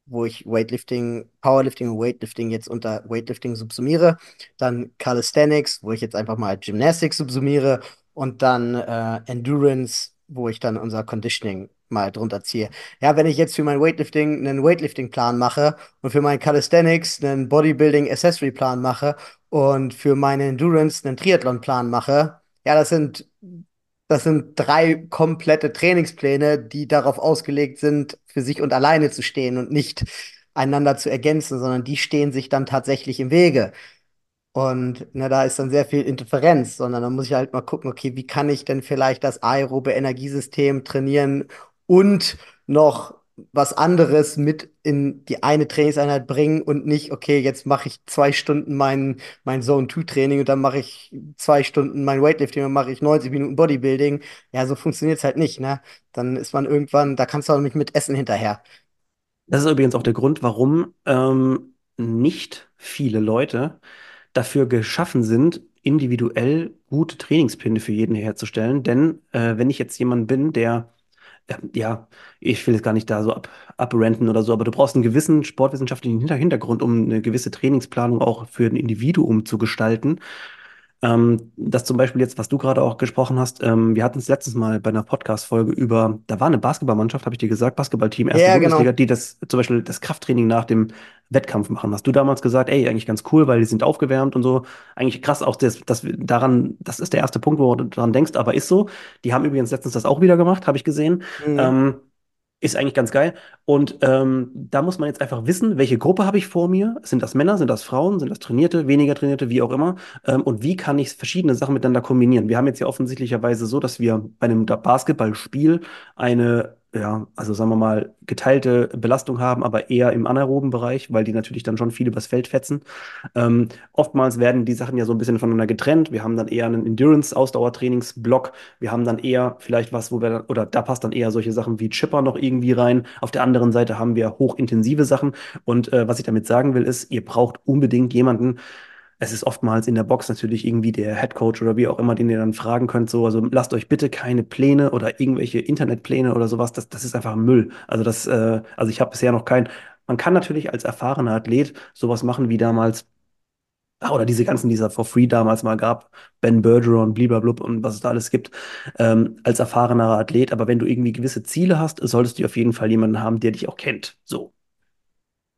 B: wo ich Weightlifting, Powerlifting und Weightlifting jetzt unter Weightlifting subsumiere. Dann Calisthenics, wo ich jetzt einfach mal Gymnastics subsumiere. Und dann äh, Endurance, wo ich dann unser Conditioning mal drunter ziehe. Ja, wenn ich jetzt für mein Weightlifting einen Weightlifting-Plan mache, und für meinen Calisthenics einen Bodybuilding Accessory Plan mache und für meine Endurance einen Triathlon Plan mache, Ja, das sind, das sind drei komplette Trainingspläne, die darauf ausgelegt sind, für sich und alleine zu stehen und nicht einander zu ergänzen, sondern die stehen sich dann tatsächlich im Wege. Und na, da ist dann sehr viel Interferenz, sondern dann muss ich halt mal gucken, okay, wie kann ich denn vielleicht das aerobe Energiesystem trainieren und noch was anderes mit in die eine Trainingseinheit bringen und nicht, okay, jetzt mache ich zwei Stunden mein, mein Zone-2-Training und dann mache ich zwei Stunden mein Weightlifting und mache ich 90 Minuten Bodybuilding. Ja, so funktioniert es halt nicht, ne? Dann ist man irgendwann, da kannst du auch nicht mit Essen hinterher.
A: Das ist übrigens auch der Grund, warum ähm, nicht viele Leute dafür geschaffen sind, individuell gute Trainingspläne für jeden herzustellen. Denn äh, wenn ich jetzt jemand bin, der, ja, ich will jetzt gar nicht da so ab, abrenten oder so, aber du brauchst einen gewissen sportwissenschaftlichen Hinter Hintergrund, um eine gewisse Trainingsplanung auch für ein Individuum zu gestalten. Ähm, das zum Beispiel jetzt, was du gerade auch gesprochen hast, ähm, wir hatten es letztens mal bei einer Podcast-Folge über, da war eine Basketballmannschaft, habe ich dir gesagt, Basketballteam, erste
B: Ja,
A: Bundesliga,
B: genau.
A: die das zum Beispiel das Krafttraining nach dem Wettkampf machen. Hast du damals gesagt, ey, eigentlich ganz cool, weil die sind aufgewärmt und so. Eigentlich krass auch, das, das daran, das ist der erste Punkt, wo du daran denkst, aber ist so. Die haben übrigens letztens das auch wieder gemacht, habe ich gesehen.
B: Mhm.
A: Ähm, ist eigentlich ganz geil. Und ähm, da muss man jetzt einfach wissen, welche Gruppe habe ich vor mir? Sind das Männer, sind das Frauen, sind das Trainierte, weniger Trainierte, wie auch immer? Ähm, und wie kann ich verschiedene Sachen miteinander kombinieren? Wir haben jetzt ja offensichtlicherweise so, dass wir bei einem Basketballspiel eine, ja, also sagen wir mal, geteilte Belastung haben, aber eher im anaeroben Bereich, weil die natürlich dann schon viel übers Feld fetzen. Ähm, oftmals werden die Sachen ja so ein bisschen voneinander getrennt. Wir haben dann eher einen Endurance-Ausdauertrainingsblock. Wir haben dann eher vielleicht was, wo wir, dann- oder da passt dann eher solche Sachen wie Chipper noch irgendwie rein. Auf der anderen Seite haben wir hochintensive Sachen. Und äh, was ich damit sagen will, ist, ihr braucht unbedingt jemanden, es ist oftmals in der Box natürlich irgendwie der Head Coach oder wie auch immer, den ihr dann fragen könnt. So, also lasst euch bitte keine Pläne oder irgendwelche Internetpläne oder sowas. Das, das ist einfach Müll. Also das, äh, also ich habe bisher noch keinen. Man kann natürlich als erfahrener Athlet sowas machen wie damals Ah, Oder diese ganzen, die es for free damals mal gab, Ben Bergeron, bliblablub und was es da alles gibt, ähm, als erfahrener Athlet. Aber wenn du irgendwie gewisse Ziele hast, solltest du auf jeden Fall jemanden haben, der dich auch kennt. So.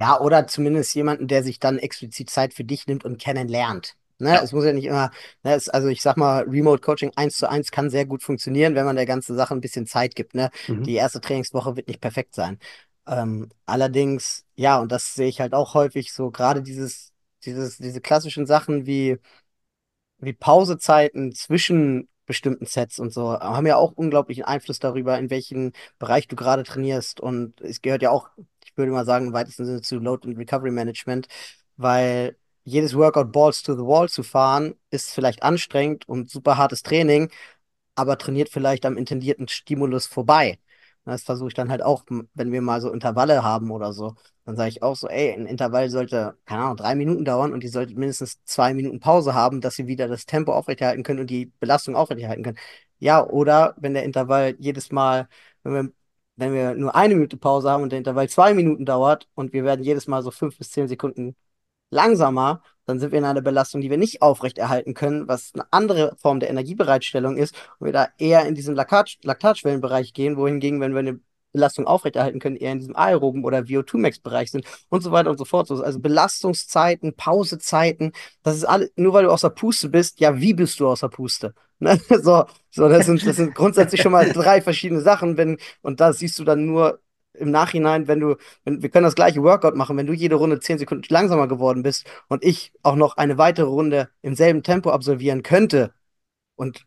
B: Ja, oder zumindest jemanden, der sich dann explizit Zeit für dich nimmt und kennenlernt. Ne,
A: Ja.
B: es muss ja nicht immer, ne, es, also ich sag mal, Remote Coaching eins zu eins kann sehr gut funktionieren, wenn man der ganzen Sache ein bisschen Zeit gibt. Ne? Die
A: Mhm.
B: erste Trainingswoche wird nicht perfekt sein. Ähm, allerdings, ja, und das sehe ich halt auch häufig so, gerade dieses, dieses, diese klassischen Sachen wie wie Pausezeiten zwischen bestimmten Sets und so haben ja auch unglaublichen Einfluss darüber, in welchem Bereich du gerade trainierst. Und es gehört ja auch, ich würde mal sagen, im weitesten Sinne zu Load and Recovery Management, weil jedes Workout Balls to the Wall zu fahren, ist vielleicht anstrengend und super hartes Training, aber trainiert vielleicht am intendierten Stimulus vorbei. Das versuche ich dann halt auch, wenn wir mal so Intervalle haben oder so. Dann sage ich auch so, ey, ein Intervall sollte, keine Ahnung, drei Minuten dauern und die sollte mindestens zwei Minuten Pause haben, dass sie wieder das Tempo aufrechterhalten können und die Belastung aufrechterhalten können. Ja, oder wenn der Intervall jedes Mal, wenn wir, wenn wir nur eine Minute Pause haben und der Intervall zwei Minuten dauert und wir werden jedes Mal so fünf bis zehn Sekunden langsamer, dann sind wir in einer Belastung, die wir nicht aufrechterhalten können, was eine andere Form der Energiebereitstellung ist. Und wir da eher in diesen Laktat Laktatschwellenbereich gehen, wohingegen, wenn wir eine Belastung aufrechterhalten können, eher in diesem aeroben oder VO2-Max-Bereich sind und so weiter und so fort. So, Also Belastungszeiten, Pausezeiten, das ist alles, nur weil du außer Puste bist, ja, wie bist du außer Puste? Ne? So, so, das sind, das sind grundsätzlich schon mal drei verschiedene Sachen, wenn, und da siehst du dann nur im Nachhinein, wenn du wenn, wir können das gleiche Workout machen, wenn du jede Runde 10 Sekunden langsamer geworden bist und ich auch noch eine weitere Runde im selben Tempo absolvieren könnte und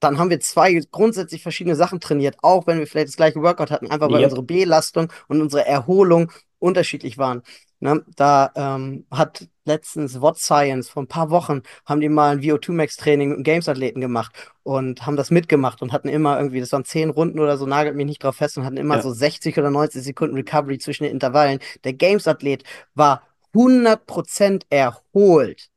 B: dann haben wir zwei grundsätzlich verschiedene Sachen trainiert, auch wenn wir vielleicht das gleiche Workout hatten, einfach weil
A: Yep.
B: unsere Belastung und unsere Erholung unterschiedlich waren. Ne? Da ähm, hat letztens What Science vor ein paar Wochen haben die mal ein VO2 Max Training mit einem Games-Athleten gemacht und haben das mitgemacht und hatten immer irgendwie, das waren zehn Runden oder so, nagelt mich nicht drauf fest und hatten immer
A: Ja.
B: so 60 oder 90 Sekunden Recovery zwischen den Intervallen. Der Games-Athlet war 100% erholt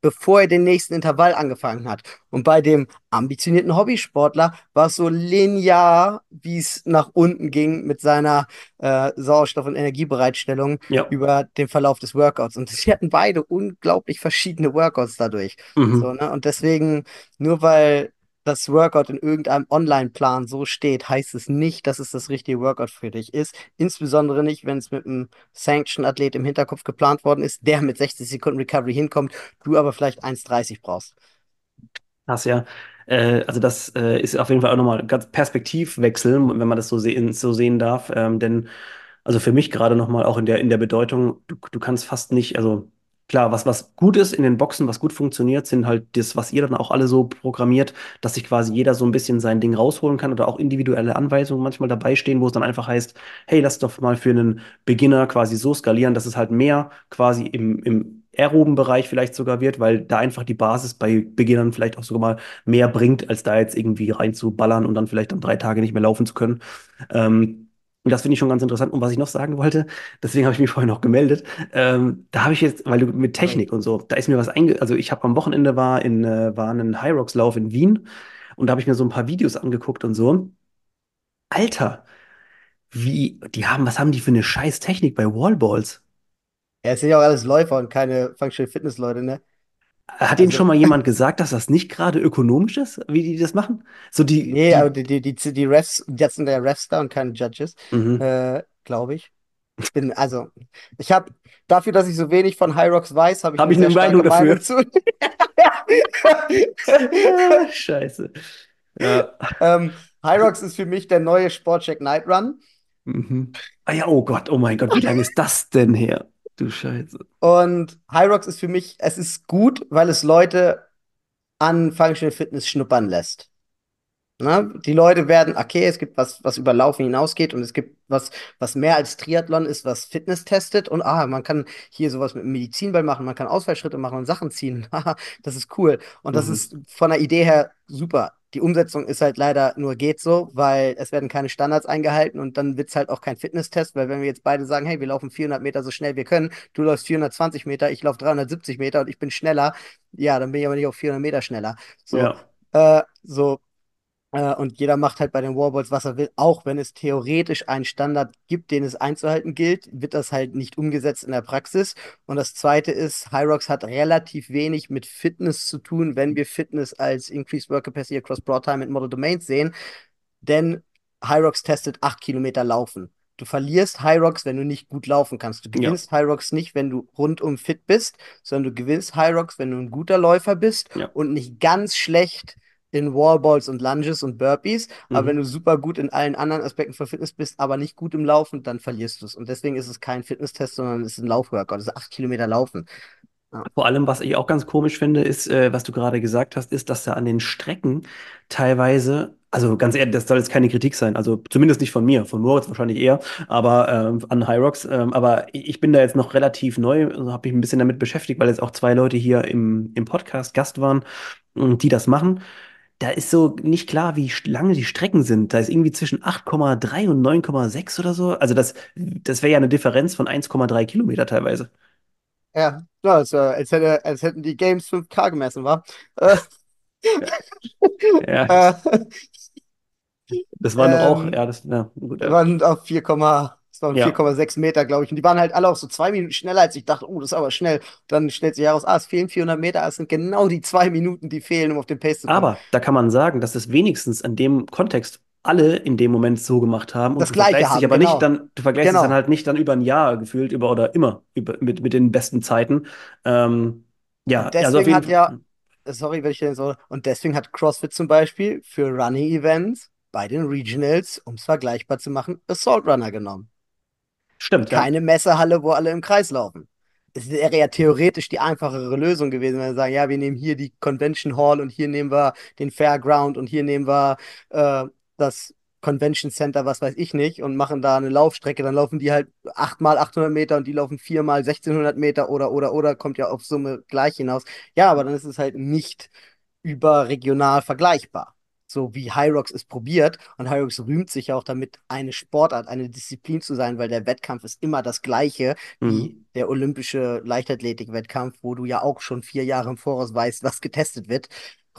B: bevor er den nächsten Intervall angefangen hat. Und bei dem ambitionierten Hobbysportler war es so linear, wie es nach unten ging mit seiner äh, Sauerstoff- und Energiebereitstellung
A: Ja.
B: über den Verlauf des Workouts. Und sie hatten beide unglaublich verschiedene Workouts dadurch. So,
A: Mhm.
B: ne? Und deswegen, nur weil das Workout in irgendeinem Online-Plan so steht, heißt es nicht, dass es das richtige Workout für dich ist. Insbesondere nicht, wenn es mit einem Sanction-Athlet im Hinterkopf geplant worden ist, der mit 60 Sekunden Recovery hinkommt, du aber vielleicht 1,30 brauchst.
A: Krass, ja. Äh, also das äh, ist auf jeden Fall auch nochmal ganz Perspektivwechsel, wenn man das so sehen, so sehen darf. Ähm, denn also für mich gerade nochmal auch in der, in der Bedeutung, du, du kannst fast nicht, also klar, was, was gut ist in den Boxen, was gut funktioniert, sind halt das, was ihr dann auch alle so programmiert, dass sich quasi jeder so ein bisschen sein Ding rausholen kann oder auch individuelle Anweisungen manchmal dabei stehen, wo es dann einfach heißt, hey, lass doch mal für einen Beginner quasi so skalieren, dass es halt mehr quasi im, im aeroben Bereich vielleicht sogar wird, weil da einfach die Basis bei Beginnern vielleicht auch sogar mal mehr bringt, als da jetzt irgendwie reinzuballern und dann vielleicht dann drei Tage nicht mehr laufen zu können. Ähm, und das finde ich schon ganz interessant. Und was ich noch sagen wollte, deswegen habe ich mich vorhin noch gemeldet, ähm, da habe ich jetzt, weil du mit. Technik und so, da ist mir was einge... Also ich habe am Wochenende war in, äh, war ein High Rocks Lauf in Wien und da habe ich mir so ein paar Videos angeguckt und so. Alter, wie, die haben, was haben die für eine scheiß Technik bei Wallballs?
B: Ja, es sind ja auch alles Läufer und keine Functional Fitness Leute, ne?
A: Hat Ihnen
B: Also,
A: schon mal jemand gesagt, dass das nicht gerade ökonomisch ist, wie die das machen? So die,
B: nee, aber
A: die,
B: die, die, die, die Refs, jetzt sind ja Refs da und keine Judges,
A: mhm.
B: äh, glaube ich. Ich bin, also, ich habe, dafür, dass ich so wenig von High Rocks weiß, habe ich
A: Habe
B: eine
A: ich eine Meinung
B: Meinung
A: dafür. Ah, Scheiße. Ja.
B: ähm, High Rocks ist für mich der neue Sportcheck Night Run.
A: Mhm. Ah ja, oh Gott, oh mein Gott, wie lange ist das denn her? Du Scheiße.
B: Und High Rocks ist für mich, es ist gut, weil es Leute an Functional Fitness schnuppern lässt. Ne? Die Leute werden, okay, es gibt was, was über Laufen hinausgeht und es gibt was, was mehr als Triathlon ist, was Fitness testet und ah, man kann hier sowas mit Medizinball machen, man kann Ausfallschritte machen und Sachen ziehen. Haha, das ist cool. Und das
A: Mhm.
B: ist von der Idee her super. Die Umsetzung ist halt leider nur geht so, weil es werden keine Standards eingehalten und dann wird es halt auch kein Fitnesstest, weil wenn wir jetzt beide sagen, hey, wir laufen 400 Meter so schnell wir können, du läufst 420 Meter, ich laufe 370 Meter und ich bin schneller, ja, dann bin ich aber nicht auf 400 Meter schneller. So,
A: Ja.
B: äh, so äh, und jeder macht halt bei den Warballs, was er will. Auch wenn es theoretisch einen Standard gibt, den es einzuhalten gilt, wird das halt nicht umgesetzt in der Praxis. Und das Zweite ist, Hyrox hat relativ wenig mit Fitness zu tun, wenn wir Fitness als Increased Work Capacity across Broad Time and Model Domains sehen. Denn Hyrox testet 8 Kilometer Laufen. Du verlierst Hyrox, wenn du nicht gut laufen kannst. Du
A: Ja.
B: gewinnst Hyrox nicht, wenn du rundum fit bist, sondern du gewinnst Hyrox, wenn du ein guter Läufer bist
A: Ja.
B: und nicht ganz schlecht in Wallballs und Lunges und Burpees. Aber wenn
A: Mhm.
B: du super gut in allen anderen Aspekten von Fitness bist, aber nicht gut im Laufen, dann verlierst du es. Und deswegen ist es kein Fitnesstest, sondern es ist ein Laufworkout. Es ist acht Kilometer Laufen. Ja.
A: Vor allem, was ich auch ganz komisch finde, ist, äh, was du gerade gesagt hast, ist, dass da an den Strecken teilweise, also ganz ehrlich, das soll jetzt keine Kritik sein, also zumindest nicht von mir, von Moritz wahrscheinlich eher, aber ähm, an Hyrox. Ähm, aber ich bin da jetzt noch relativ neu, also habe mich ein bisschen damit beschäftigt, weil jetzt auch zwei Leute hier im, im Podcast Gast waren, die das machen. Da ist so nicht klar, wie lange die Strecken sind. Da ist irgendwie zwischen 8,3 und 9,6 oder so. Also das, das wäre ja eine Differenz von 1,3 Kilometer teilweise.
B: Ja, ja, als, äh, als, hätte, als hätten die Games 5K gemessen, war. Äh,
A: Ja,
B: äh,
A: das war doch auch,
B: ähm,
A: ja, das, ja, gut, ja.
B: waren auf 4, es waren
A: Ja,
B: 4,6 Meter, glaube ich. Und die waren halt alle auch so zwei Minuten schneller, als ich dachte, oh, das ist aber schnell. Dann stellt sich heraus, ah, es fehlen 400 Meter, es sind genau die zwei Minuten, die fehlen, um auf den Pace zu kommen.
A: aber da kann man sagen, dass es wenigstens in dem Kontext alle in dem Moment so gemacht haben und
B: Das
A: du
B: Gleiche
A: vergleichst dich
B: haben,
A: aber nicht
B: genau.
A: dann, du vergleichst es dann
B: Genau.
A: halt nicht dann über ein Jahr gefühlt, über oder immer über, mit, mit den besten Zeiten. Ähm, ja,
B: Und
A: also auf
B: deswegen
A: jeden
B: hat ja, sorry, wenn ich den so, und deswegen hat CrossFit zum Beispiel für Running Events bei den Regionals, um es vergleichbar zu machen, Assault Runner genommen.
A: Stimmt, ja.
B: keine Messehalle, wo alle im Kreis laufen. Es wäre ja theoretisch die einfachere Lösung gewesen, wenn wir sagen, ja, wir nehmen hier die Convention Hall und hier nehmen wir den Fairground und hier nehmen wir äh, das Convention Center, was weiß ich nicht, und machen da eine Laufstrecke. Dann laufen die halt 8 mal 800 Meter und die laufen 4 mal 1600 Meter oder, oder, oder, kommt ja auf Summe gleich hinaus. Ja, aber dann ist es halt nicht überregional vergleichbar. So wie Hyrox es probiert. Und Hyrox rühmt sich ja auch damit, eine Sportart, eine Disziplin zu sein, weil der Wettkampf ist immer das gleiche
A: Mhm.
B: wie der olympische Leichtathletik-Wettkampf, wo du ja auch schon vier Jahre im Voraus weißt, was getestet wird.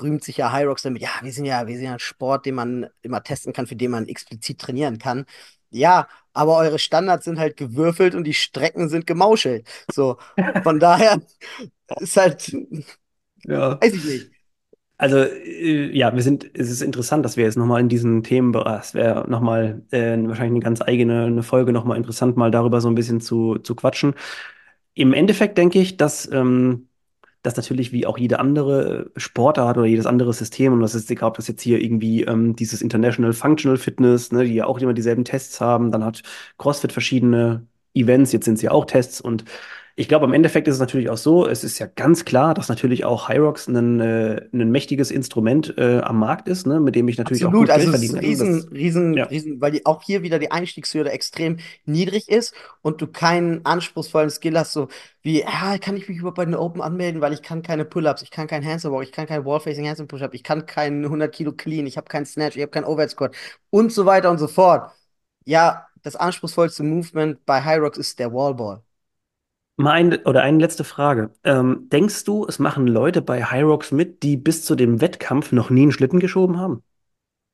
B: Rühmt sich ja Hyrox damit, ja, wir sind ja, wir sind ja ein Sport, den man immer testen kann, für den man explizit trainieren kann. Ja, aber eure Standards sind halt gewürfelt und die Strecken sind gemauschelt. So, von daher ist halt,
A: Ja.
B: weiß ich nicht.
A: Also, äh, ja, wir sind, es ist interessant, dass wir jetzt nochmal in diesen Themen, es wäre nochmal äh, wahrscheinlich eine ganz eigene eine Folge nochmal interessant, mal darüber so ein bisschen zu, zu quatschen. Im Endeffekt denke ich, dass ähm, dass natürlich wie auch jede andere Sportart oder jedes andere System, und das ist egal, ob das jetzt hier irgendwie ähm, dieses International Functional Fitness, ne, die ja auch immer dieselben Tests haben, dann hat CrossFit verschiedene Events, jetzt sind es ja auch Tests und ich glaube, am Endeffekt ist es natürlich auch so, es ist ja ganz klar, dass natürlich auch Hyrox ein, äh, ein mächtiges Instrument äh, am Markt ist, ne, mit dem ich natürlich
B: Absolut,
A: auch gut
B: also
A: Geld
B: ist
A: verdienen kann.
B: riesen,
A: Das,
B: riesen,
A: ja.
B: riesen, weil die, auch hier wieder die Einstiegshürde extrem niedrig ist und du keinen anspruchsvollen Skill hast, so wie, ja, kann ich mich überhaupt bei den Open anmelden, weil ich kann keine Pull-ups, ich kann keinen Handstand Walk, ich kann keinen Wall-Facing Handstand Push-up, ich kann keinen 100 Kilo Clean, ich habe keinen Snatch, ich habe keinen Overhead Squat und so weiter und so fort. Ja, das anspruchsvollste Movement bei Hyrox ist der Wallball.
A: Mal ein, oder eine letzte Frage. Ähm, denkst du, es machen Leute bei Hyrox mit, die bis zu dem Wettkampf noch nie einen Schlitten geschoben haben?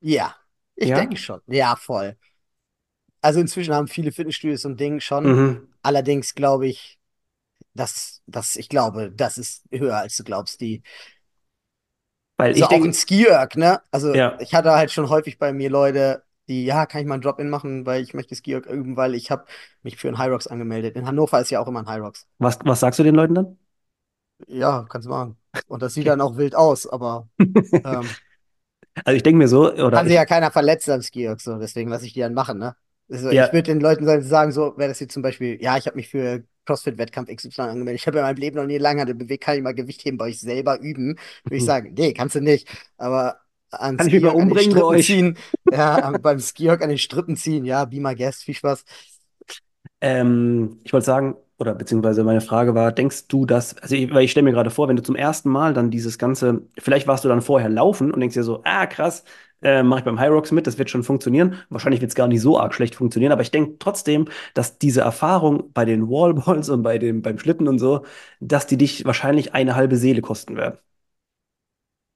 B: Ja, ich
A: Ja?
B: denke schon. Ja, voll. Also inzwischen haben viele Fitnessstudios so ein Ding schon.
A: Mhm.
B: Allerdings glaube ich, dass, dass ich glaube, das ist höher als du glaubst. Die,
A: Weil
B: so
A: ich denke,
B: Ski-Erg, ne? Also
A: ja,
B: ich hatte halt schon häufig bei mir Leute, die, ja, kann ich mal einen Drop-In machen, weil ich möchte Ski-Erg üben, weil ich habe mich für einen Hyrox angemeldet. In Hannover ist ja auch immer ein Hyrox.
A: was, was sagst du den Leuten dann?
B: Ja, kannst du machen. Und das sieht dann auch wild aus, aber ähm,
A: Also ich denke mir so, oder
B: kann sich ja
A: ich,
B: keiner verletzen am Ski-Erg, so, deswegen lasse ich die dann machen, ne? Also ich
A: ja,
B: würde den Leuten sagen, so, wäre das jetzt zum Beispiel, ja, ich habe mich für CrossFit-Wettkampf XY angemeldet, ich habe in meinem Leben noch nie lange bewegt, kann ich mal Gewicht heben bei euch selber üben? Würde ich sagen, nee, kannst du nicht. Aber an
A: kann ich
B: Ski-Erg an den
A: umbringen bei euch?
B: ziehen, ja, beim Ski-Erg an den Strippen ziehen, ja, be my guest, viel Spaß.
A: Ähm, ich wollte sagen, oder beziehungsweise meine Frage war, denkst du dass, also ich, weil ich stelle mir gerade vor, wenn du zum ersten Mal dann dieses ganze, vielleicht warst du dann vorher laufen und denkst dir so, ah krass, äh, mache ich beim High Rocks mit, das wird schon funktionieren. Wahrscheinlich wird es gar nicht so arg schlecht funktionieren, aber ich denke trotzdem, dass diese Erfahrung bei den Wallballs und bei dem, beim Schlitten und so, dass die dich wahrscheinlich eine halbe Seele kosten werden.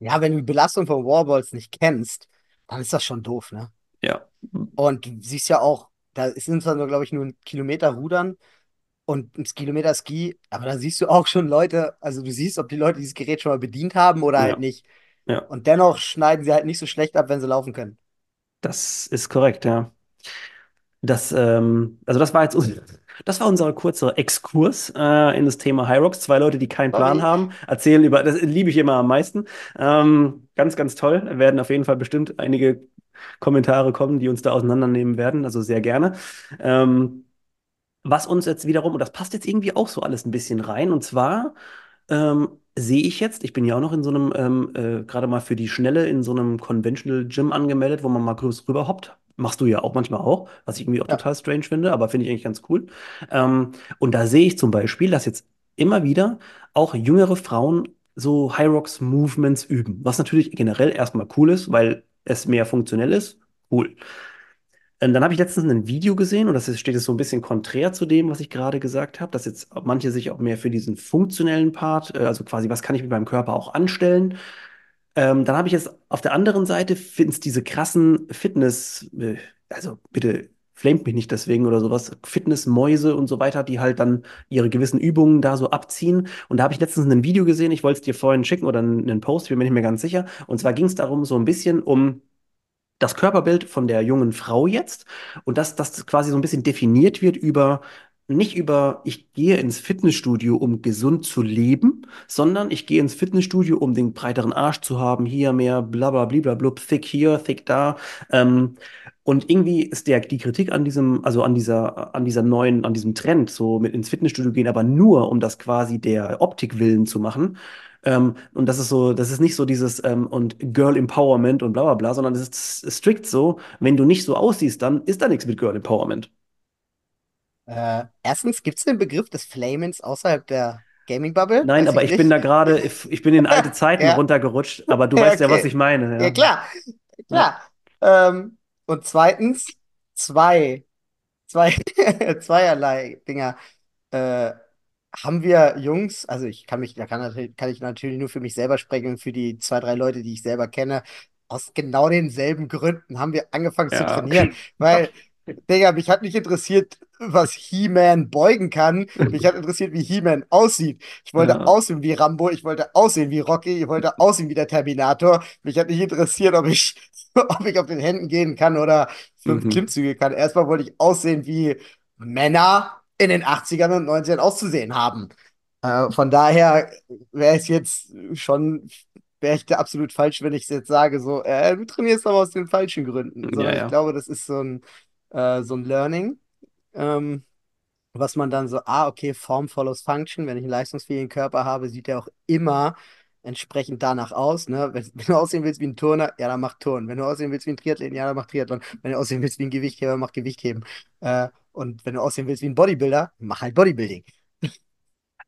B: Ja, wenn du die Belastung von Warballs nicht kennst, dann ist das schon doof, ne?
A: Ja.
B: Und du siehst ja auch, da sind zwar nur, glaube ich, nur ein Kilometer Rudern, und ein Kilometer Ski, aber da siehst du auch schon Leute, also du siehst, ob die Leute dieses Gerät schon mal bedient haben oder halt
A: Ja,
B: nicht.
A: ja,
B: Und dennoch schneiden sie halt nicht so schlecht ab, wenn sie laufen können.
A: das ist korrekt, ja. Das, ähm, also das war jetzt, das war unser kurzer Exkurs äh, in das Thema Hyrox. Zwei Leute, die keinen Plan haben, erzählen über, das liebe ich immer am meisten. Ähm, ganz, ganz toll. Werden auf jeden Fall bestimmt einige Kommentare kommen, die uns da auseinandernehmen werden. Also sehr gerne. Ähm, was uns jetzt wiederum, und das passt jetzt irgendwie auch so alles ein bisschen rein, und zwar ähm, sehe ich jetzt, ich bin ja auch noch in so einem, ähm, äh, gerade mal für die Schnelle in so einem Conventional Gym angemeldet, wo man mal kurz rüber hoppt. Machst du ja auch manchmal auch, was ich irgendwie auch
B: Ja.
A: total strange finde, aber finde ich eigentlich ganz cool. Ähm, und da sehe ich zum Beispiel, dass jetzt immer wieder auch jüngere Frauen so High Rocks Movements üben, was natürlich generell erstmal cool ist, weil es mehr funktionell ist. Cool. Ähm, dann habe ich letztens ein Video gesehen und das ist, steht jetzt so ein bisschen konträr zu dem, was ich gerade gesagt habe, dass jetzt manche sich auch mehr für diesen funktionellen Part, äh, also quasi, was kann ich mit meinem Körper auch anstellen. Ähm, dann habe ich jetzt auf der anderen Seite, finde es diese krassen Fitness, äh, also bitte flamet mich nicht deswegen oder sowas, Fitnessmäuse und so weiter, die halt dann ihre gewissen Übungen da so abziehen. Und da habe ich letztens ein Video gesehen, ich wollte es dir vorhin schicken oder einen einen Post, bin mir nicht mehr ganz sicher. Und zwar ging es darum, so ein bisschen um das Körperbild von der jungen Frau jetzt und dass das quasi so ein bisschen definiert wird über nicht über ich gehe ins Fitnessstudio, um gesund zu leben, sondern ich gehe ins Fitnessstudio, um den breiteren Arsch zu haben, hier mehr bla bla blub, thick hier, thick da. Ähm, und irgendwie ist der, die Kritik an diesem, also an dieser, an dieser neuen, an diesem Trend, so mit ins Fitnessstudio gehen, aber nur, um das quasi der Optik willen zu machen, ähm, und das ist so, das ist nicht so dieses ähm, und Girl Empowerment und bla bla bla, sondern es ist strikt so, wenn du nicht so aussiehst, dann ist da nichts mit Girl Empowerment.
B: Äh, erstens, gibt es den Begriff des Flamens außerhalb der Gaming-Bubble?
A: Nein,
B: Weiß
A: aber
B: ich
A: ich bin da gerade, ich, bin in alte Zeiten
B: Ja,
A: runtergerutscht, aber du
B: ja,
A: weißt ja, was
B: okay.
A: ich meine,
B: Ja,
A: ja.
B: klar.
A: Ja,
B: Klar. Ähm, und zweitens, zwei, zwei, zweierlei Dinger. Äh, haben wir Jungs, also ich kann mich, da kann, kann ich natürlich nur für mich selber sprechen und für die zwei, drei Leute, die ich selber kenne, aus genau denselben Gründen haben wir angefangen zu
A: ja.
B: trainieren. Weil, Digga, mich hat nicht interessiert, was He-Man beugen kann. Mich hat interessiert, wie He-Man aussieht. Ich wollte
A: Ja.
B: aussehen wie Rambo, ich wollte aussehen wie Rocky, ich wollte aussehen wie der Terminator. Mich hat nicht interessiert, ob ich, ob ich auf den Händen gehen kann oder fünf
A: Mhm.
B: Klimmzüge kann. Erstmal wollte ich aussehen wie Männer in den 80ern und 90ern auszusehen haben. Äh, von daher wäre es jetzt schon, wäre ich da absolut falsch, wenn ich jetzt sage, so, äh, du trainierst aber aus den falschen Gründen,
A: Ja,
B: sondern ich
A: ja.
B: glaube, das ist so ein, äh, so ein Learning. Ähm, was man dann so, ah, okay, Form follows Function. Wenn ich einen leistungsfähigen Körper habe, sieht er auch immer entsprechend danach aus. Ne? Wenn, wenn du aussehen willst wie ein Turner, ja, dann mach Turnen. Wenn du aussehen willst wie ein Triathlet, ja, dann mach Triathlon. Wenn du aussehen willst wie ein Gewichtheber, mach Gewichtheben. Äh, und wenn du aussehen willst wie ein Bodybuilder, mach halt Bodybuilding.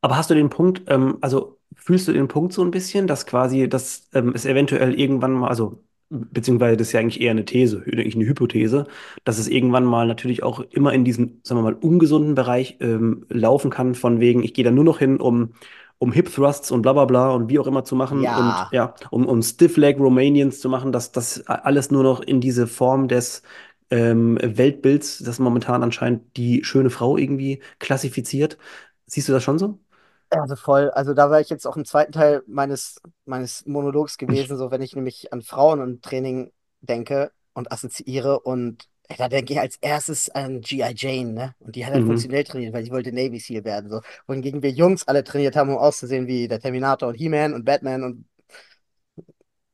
A: Aber hast du den Punkt, ähm, also fühlst du den Punkt so ein bisschen, dass quasi, dass ähm, es eventuell irgendwann mal, also beziehungsweise das ist ja eigentlich eher eine These, eigentlich eine Hypothese, dass es irgendwann mal natürlich auch immer in diesen, sagen wir mal, ungesunden Bereich ähm, laufen kann, von wegen, ich gehe da nur noch hin, um, um Hip Thrusts und bla bla bla und wie auch immer zu machen und
B: Ja,
A: ja, um, um Stiff Leg Romanians zu machen, dass das alles nur noch in diese Form des ähm, Weltbilds, das momentan anscheinend die schöne Frau irgendwie klassifiziert. Siehst du das schon so?
B: Also voll. Also da war ich jetzt auch im zweiten Teil meines, meines Monologs gewesen, so wenn ich nämlich an Frauen und Training denke und assoziiere und ey, da denke ich als erstes an G.I. Jane, ne? Und die hat halt
A: Mhm.
B: funktionell trainiert, weil sie wollte Navy SEAL werden, so. Wohingegen wir Jungs alle trainiert haben, um auszusehen wie der Terminator und He-Man und Batman und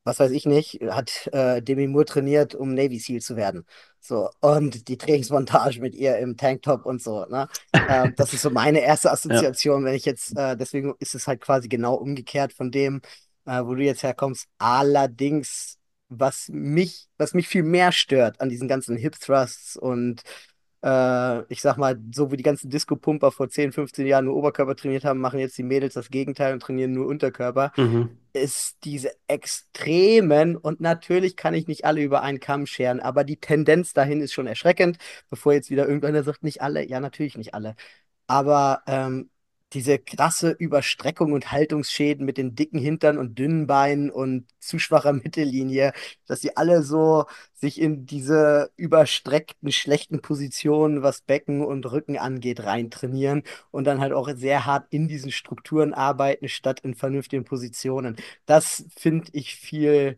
B: was weiß ich nicht, hat äh, Demi Moore trainiert, um Navy SEAL zu werden. So, und die Trainingsmontage mit ihr im Tanktop und so, ne? Ähm, das ist so meine erste
A: Ja,
B: Assoziation, wenn ich jetzt, äh, deswegen ist es halt quasi genau umgekehrt von dem, äh, wo du jetzt herkommst. Allerdings, was mich, was mich viel mehr stört an diesen ganzen Hip Thrusts und äh, ich sag mal, so wie die ganzen Disco-Pumper vor 10, 15 Jahren nur Oberkörper trainiert haben, machen jetzt die Mädels das Gegenteil und trainieren nur Unterkörper
A: mhm.
B: ist diese extremen, und natürlich kann ich nicht alle über einen Kamm scheren, aber die Tendenz dahin ist schon erschreckend, bevor jetzt wieder irgendeiner sagt, nicht alle, ja, natürlich nicht alle. Aber ähm, diese krasse Überstreckung und Haltungsschäden mit den dicken Hintern und dünnen Beinen und zu schwacher Mittellinie, dass sie alle so sich in diese überstreckten, schlechten Positionen, was Becken und Rücken angeht, reintrainieren und dann halt auch sehr hart in diesen Strukturen arbeiten, statt in vernünftigen Positionen. Das finde ich viel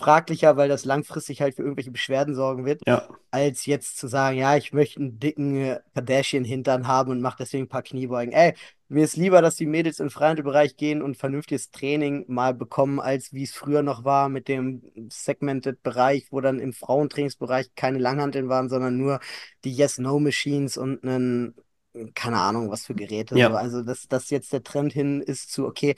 B: fraglicher, weil das langfristig halt für irgendwelche Beschwerden sorgen wird,
A: Ja,
B: als jetzt zu sagen, ja, ich möchte einen dicken äh, Kardashian-Hintern haben und mache deswegen ein paar Kniebeugen. Ey, mir ist lieber, dass die Mädels im freien Bereich gehen und vernünftiges Training mal bekommen, als wie es früher noch war mit dem Segmented-Bereich, wo dann im Frauentrainingsbereich keine Langhanteln waren, sondern nur die Yes-No-Machines und einen keine Ahnung, was für Geräte.
A: Ja,
B: Also, dass das jetzt der Trend hin ist zu, okay,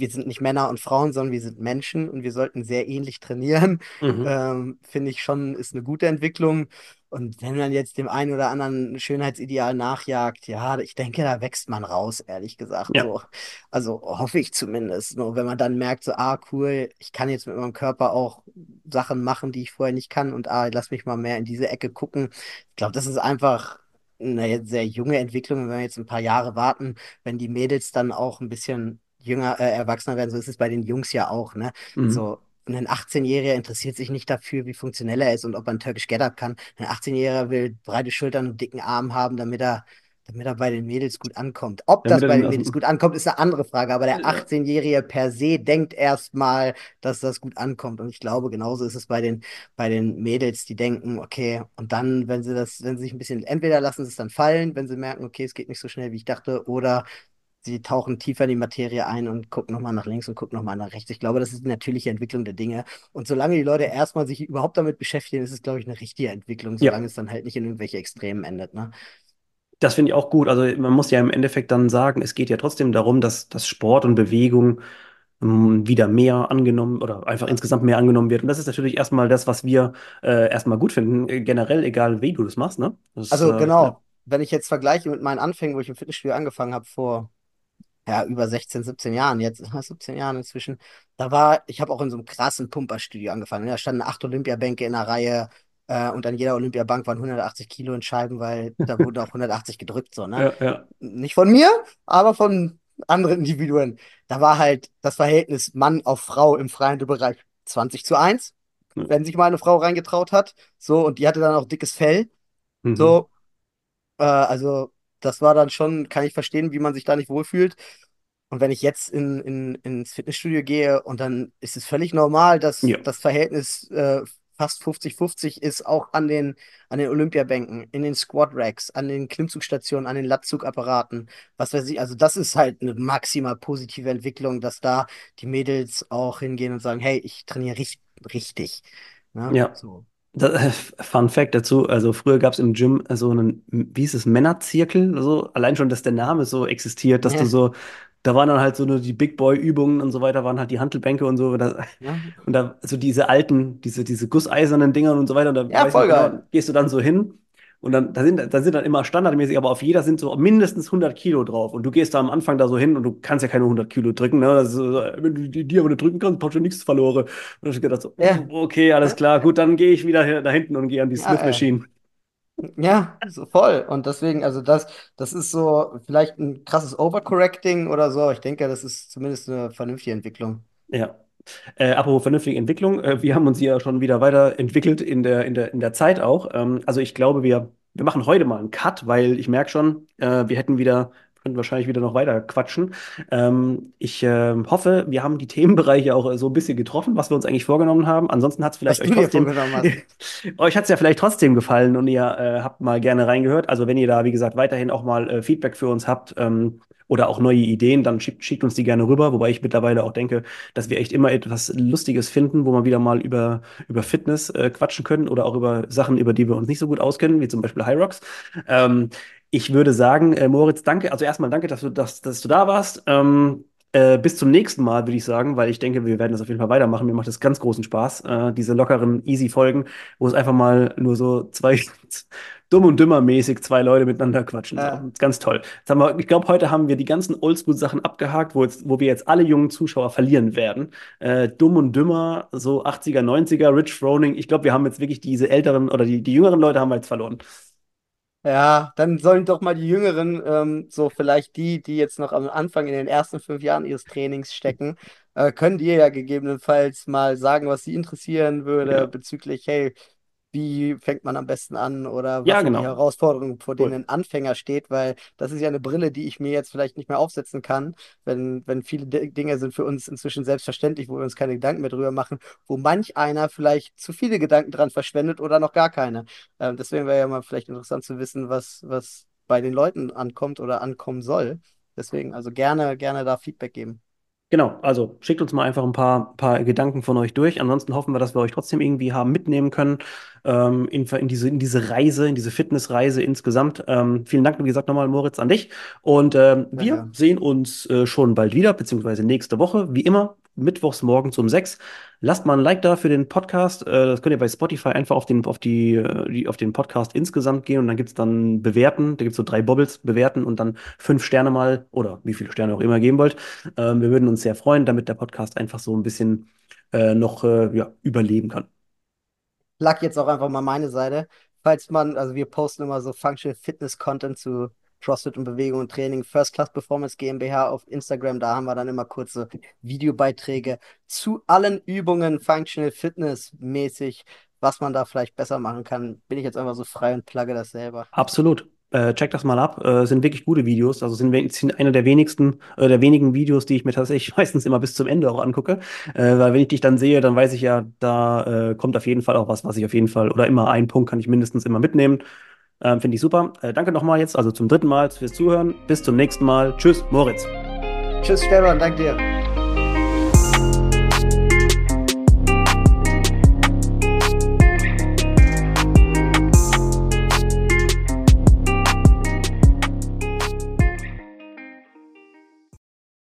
B: wir sind nicht Männer und Frauen, sondern wir sind Menschen und wir sollten sehr ähnlich trainieren.
A: mhm.
B: Ähm, finde ich schon, ist eine gute Entwicklung. Und wenn man jetzt dem einen oder anderen Schönheitsideal nachjagt, ja, ich denke, da wächst man raus, ehrlich gesagt.
A: Ja,
B: So. Also hoffe ich zumindest. Nur wenn man dann merkt, so, ah, cool, ich kann jetzt mit meinem Körper auch Sachen machen, die ich vorher nicht kann und ah, lass mich mal mehr in diese Ecke gucken. Ich glaube, das ist einfach eine sehr junge Entwicklung. Wenn wir jetzt ein paar Jahre warten, wenn die Mädels dann auch ein bisschen jünger, äh, erwachsener werden, so ist es bei den Jungs ja auch, ne?
A: mhm.
B: So, ein 18-Jähriger interessiert sich nicht dafür, wie funktionell er ist und ob er ein Turkish Get-Up kann. Ein 18-Jähriger will breite Schultern und dicken Arm haben, damit er, damit er bei den Mädels gut ankommt. Ob
A: Damit
B: das bei
A: den
B: Mädels gut ankommt, ist eine andere Frage, aber der
A: ja,
B: 18-Jährige per se denkt erstmal, dass das gut ankommt. Und ich glaube, genauso ist es bei den, bei den Mädels, die denken, okay, und dann, wenn sie das, wenn sie sich ein bisschen, entweder lassen sie es dann fallen, wenn sie merken, okay, es geht nicht so schnell, wie ich dachte, oder sie tauchen tiefer in die Materie ein und gucken nochmal nach links und gucken nochmal nach rechts. Ich glaube, das ist die natürliche Entwicklung der Dinge. Und solange die Leute erstmal sich überhaupt damit beschäftigen, ist es, glaube ich, eine richtige Entwicklung,
A: ja,
B: solange es dann halt nicht in irgendwelche Extremen endet, ne?
A: das finde ich auch gut. Also man muss ja im Endeffekt dann sagen, es geht ja trotzdem darum, dass, dass Sport und Bewegung ähm, wieder mehr angenommen oder einfach
B: Ja.
A: insgesamt mehr angenommen wird. Und das ist natürlich erstmal das, was wir äh, erstmal gut finden, äh, generell, egal wie du das machst, ne? Das,
B: Also
A: äh, ja.
B: genau, wenn ich jetzt vergleiche mit meinen Anfängen, wo ich im Fitnessstudio angefangen habe vor ja, über 16, 17 Jahren, jetzt 17 Jahren inzwischen, da war, ich habe auch in so einem krassen Pumperstudio angefangen. Da standen acht Olympiabänke in der Reihe äh, und an jeder Olympiabank waren 180 Kilo in Scheiben, weil da wurden auch 180 gedrückt, so, ne?
A: Ja, ja.
B: Nicht von mir, aber von anderen Individuen. Da war halt das Verhältnis Mann auf Frau im freien Bereich 20 zu eins wenn sich mal eine Frau reingetraut hat. So, und die hatte dann auch dickes Fell.
A: Mhm.
B: So, äh, also das war dann schon, kann ich verstehen, wie man sich da nicht wohlfühlt. Und wenn ich jetzt in, in, ins Fitnessstudio gehe und dann ist es völlig normal, dass
A: Ja.
B: das Verhältnis äh, fast 50-50 ist, auch an den, an den Olympiabänken, in den Squad-Racks, an den Klimmzugstationen, an den Latzug-Apparaten, was weiß ich. Also das ist halt eine maximal positive Entwicklung, dass da die Mädels auch hingehen und sagen, hey, ich trainiere richtig. richtig. Ja,
A: Ja.
B: so.
A: Da, Fun Fact dazu, also früher gab es im Gym so einen, wie hieß es, Männerzirkel, so, allein schon, dass der Name so existiert, dass du
B: Ja,
A: so, da waren dann halt so nur die Big Boy-Übungen und so weiter, waren halt die Hantelbänke und so, da,
B: ja,
A: und da, so diese alten, diese, diese gusseisernen Dinger und so weiter, und da
B: ja, voll
A: genau, gehst du dann so hin und dann, da sind, da sind dann immer standardmäßig, aber auf jeder sind so mindestens 100 Kilo drauf und du gehst da am Anfang da so hin und du kannst ja keine 100 Kilo drücken, ne? Ist so, wenn du die, die aber nicht drücken kannst, hast du nichts verloren. Und dann ich gedacht so,
B: Ja,
A: okay, alles klar, gut, dann gehe ich wieder da hinten und gehe an die Smith
B: äh,
A: Machine.
B: ja, so voll. Und deswegen, also das, das ist so vielleicht ein krasses Overcorrecting oder so, aber ich denke, das ist zumindest eine vernünftige Entwicklung.
A: Ja. Äh, apropos vernünftige Entwicklung, äh, wir haben uns ja schon wieder weiterentwickelt in der, in der, in der Zeit auch. Ähm, also ich glaube, wir, wir machen heute mal einen Cut, weil ich merke schon, äh, wir hätten wieder, könnten wahrscheinlich wieder noch weiter quatschen. Ähm, ich ähm, hoffe, wir haben die Themenbereiche auch äh, so ein bisschen getroffen, was wir uns eigentlich vorgenommen haben. Ansonsten hat es vielleicht
B: Was
A: euch trotzdem, euch hat es ja vielleicht trotzdem gefallen und ihr äh, habt mal gerne reingehört. Also wenn ihr da, wie gesagt, weiterhin auch mal äh, Feedback für uns habt, ähm, oder auch neue Ideen, dann schickt, schickt uns die gerne rüber, wobei ich mittlerweile auch denke, dass wir echt immer etwas Lustiges finden, wo wir wieder mal über, über Fitness äh, quatschen können oder auch über Sachen, über die wir uns nicht so gut auskennen, wie zum Beispiel High Rocks. Ähm, ich würde sagen, äh, Moritz, danke. Also erstmal danke, dass du, dass, dass du da warst. Ähm, äh, bis zum nächsten Mal, würde ich sagen, weil ich denke, wir werden das auf jeden Fall weitermachen. Mir macht das ganz großen Spaß, äh, diese lockeren, easy Folgen, wo es einfach mal nur so zwei, dumm und dümmer mäßig zwei Leute miteinander quatschen. So, das ist ganz toll. Jetzt haben wir, ich glaube, heute haben wir die ganzen Oldschool-Sachen abgehakt, wo, jetzt, wo wir jetzt alle jungen Zuschauer verlieren werden. Äh, dumm und dümmer, so 80er, 90er, Rich Froning. Ich glaube, wir haben jetzt wirklich diese älteren oder die, die jüngeren Leute haben wir jetzt verloren.
B: Ja, dann sollen doch mal die Jüngeren, ähm, so vielleicht die, die jetzt noch am Anfang in den ersten fünf Jahren ihres Trainings stecken, äh, können dir ja gegebenenfalls mal sagen, was sie interessieren würde
A: Ja,
B: bezüglich, hey, wie fängt man am besten an oder
A: ja
B: was sind die
A: genau.
B: Herausforderungen, vor denen
A: Cool.
B: ein Anfänger steht, weil das ist ja eine Brille, die ich mir jetzt vielleicht nicht mehr aufsetzen kann, wenn, wenn viele D Dinge sind für uns inzwischen selbstverständlich, wo wir uns keine Gedanken mehr drüber machen, wo manch einer vielleicht zu viele Gedanken dran verschwendet oder noch gar keine. Ähm, deswegen wäre ja mal vielleicht interessant zu wissen, was, was bei den Leuten ankommt oder ankommen soll. Deswegen also gerne, gerne da Feedback geben.
A: Genau, also schickt uns mal einfach ein paar, paar Gedanken von euch durch. Ansonsten hoffen wir, dass wir euch trotzdem irgendwie haben mitnehmen können ähm, in, in diese, in diese Reise, in diese Fitnessreise insgesamt. Ähm, vielen Dank, wie gesagt, nochmal, Moritz, an dich. Und ähm, wir
B: gerne.
A: sehen uns äh, schon bald wieder, beziehungsweise nächste Woche, wie immer, mittwochs morgens um sechs. Lasst mal ein Like da für den Podcast. Äh, das könnt ihr bei Spotify einfach auf den, auf die, äh, auf den Podcast insgesamt gehen und dann gibt es dann bewerten. Da gibt es so drei Bobbles, bewerten und dann fünf Sterne mal oder wie viele Sterne auch immer geben wollt. Ähm, wir würden uns sehr freuen, damit der Podcast einfach so ein bisschen äh, noch ja, überleben kann.
B: plug jetzt auch einfach mal meine Seite. Falls man, also wir posten immer so Functional Fitness Content zu CrossFit und Bewegung und Training, First Class Performance GmbH auf Instagram. Da haben wir dann immer kurze Videobeiträge zu allen Übungen Functional Fitness mäßig, was man da vielleicht besser machen kann. Bin ich jetzt einfach so frei und plugge das selber.
A: Absolut. Äh, check das mal ab. Äh, sind wirklich gute Videos. Also sind, sind einer der wenigsten, äh, der wenigen Videos, die ich mir tatsächlich meistens immer bis zum Ende auch angucke. Äh, weil wenn ich dich dann sehe, dann weiß ich ja, da äh, kommt auf jeden Fall auch was, was ich auf jeden Fall, oder immer einen Punkt kann ich mindestens immer mitnehmen. Ähm, Finde ich super. Äh, danke nochmal jetzt, also zum dritten Mal fürs Zuhören. Bis zum nächsten Mal. Tschüss, Moritz.
B: Tschüss, Stefan, danke dir.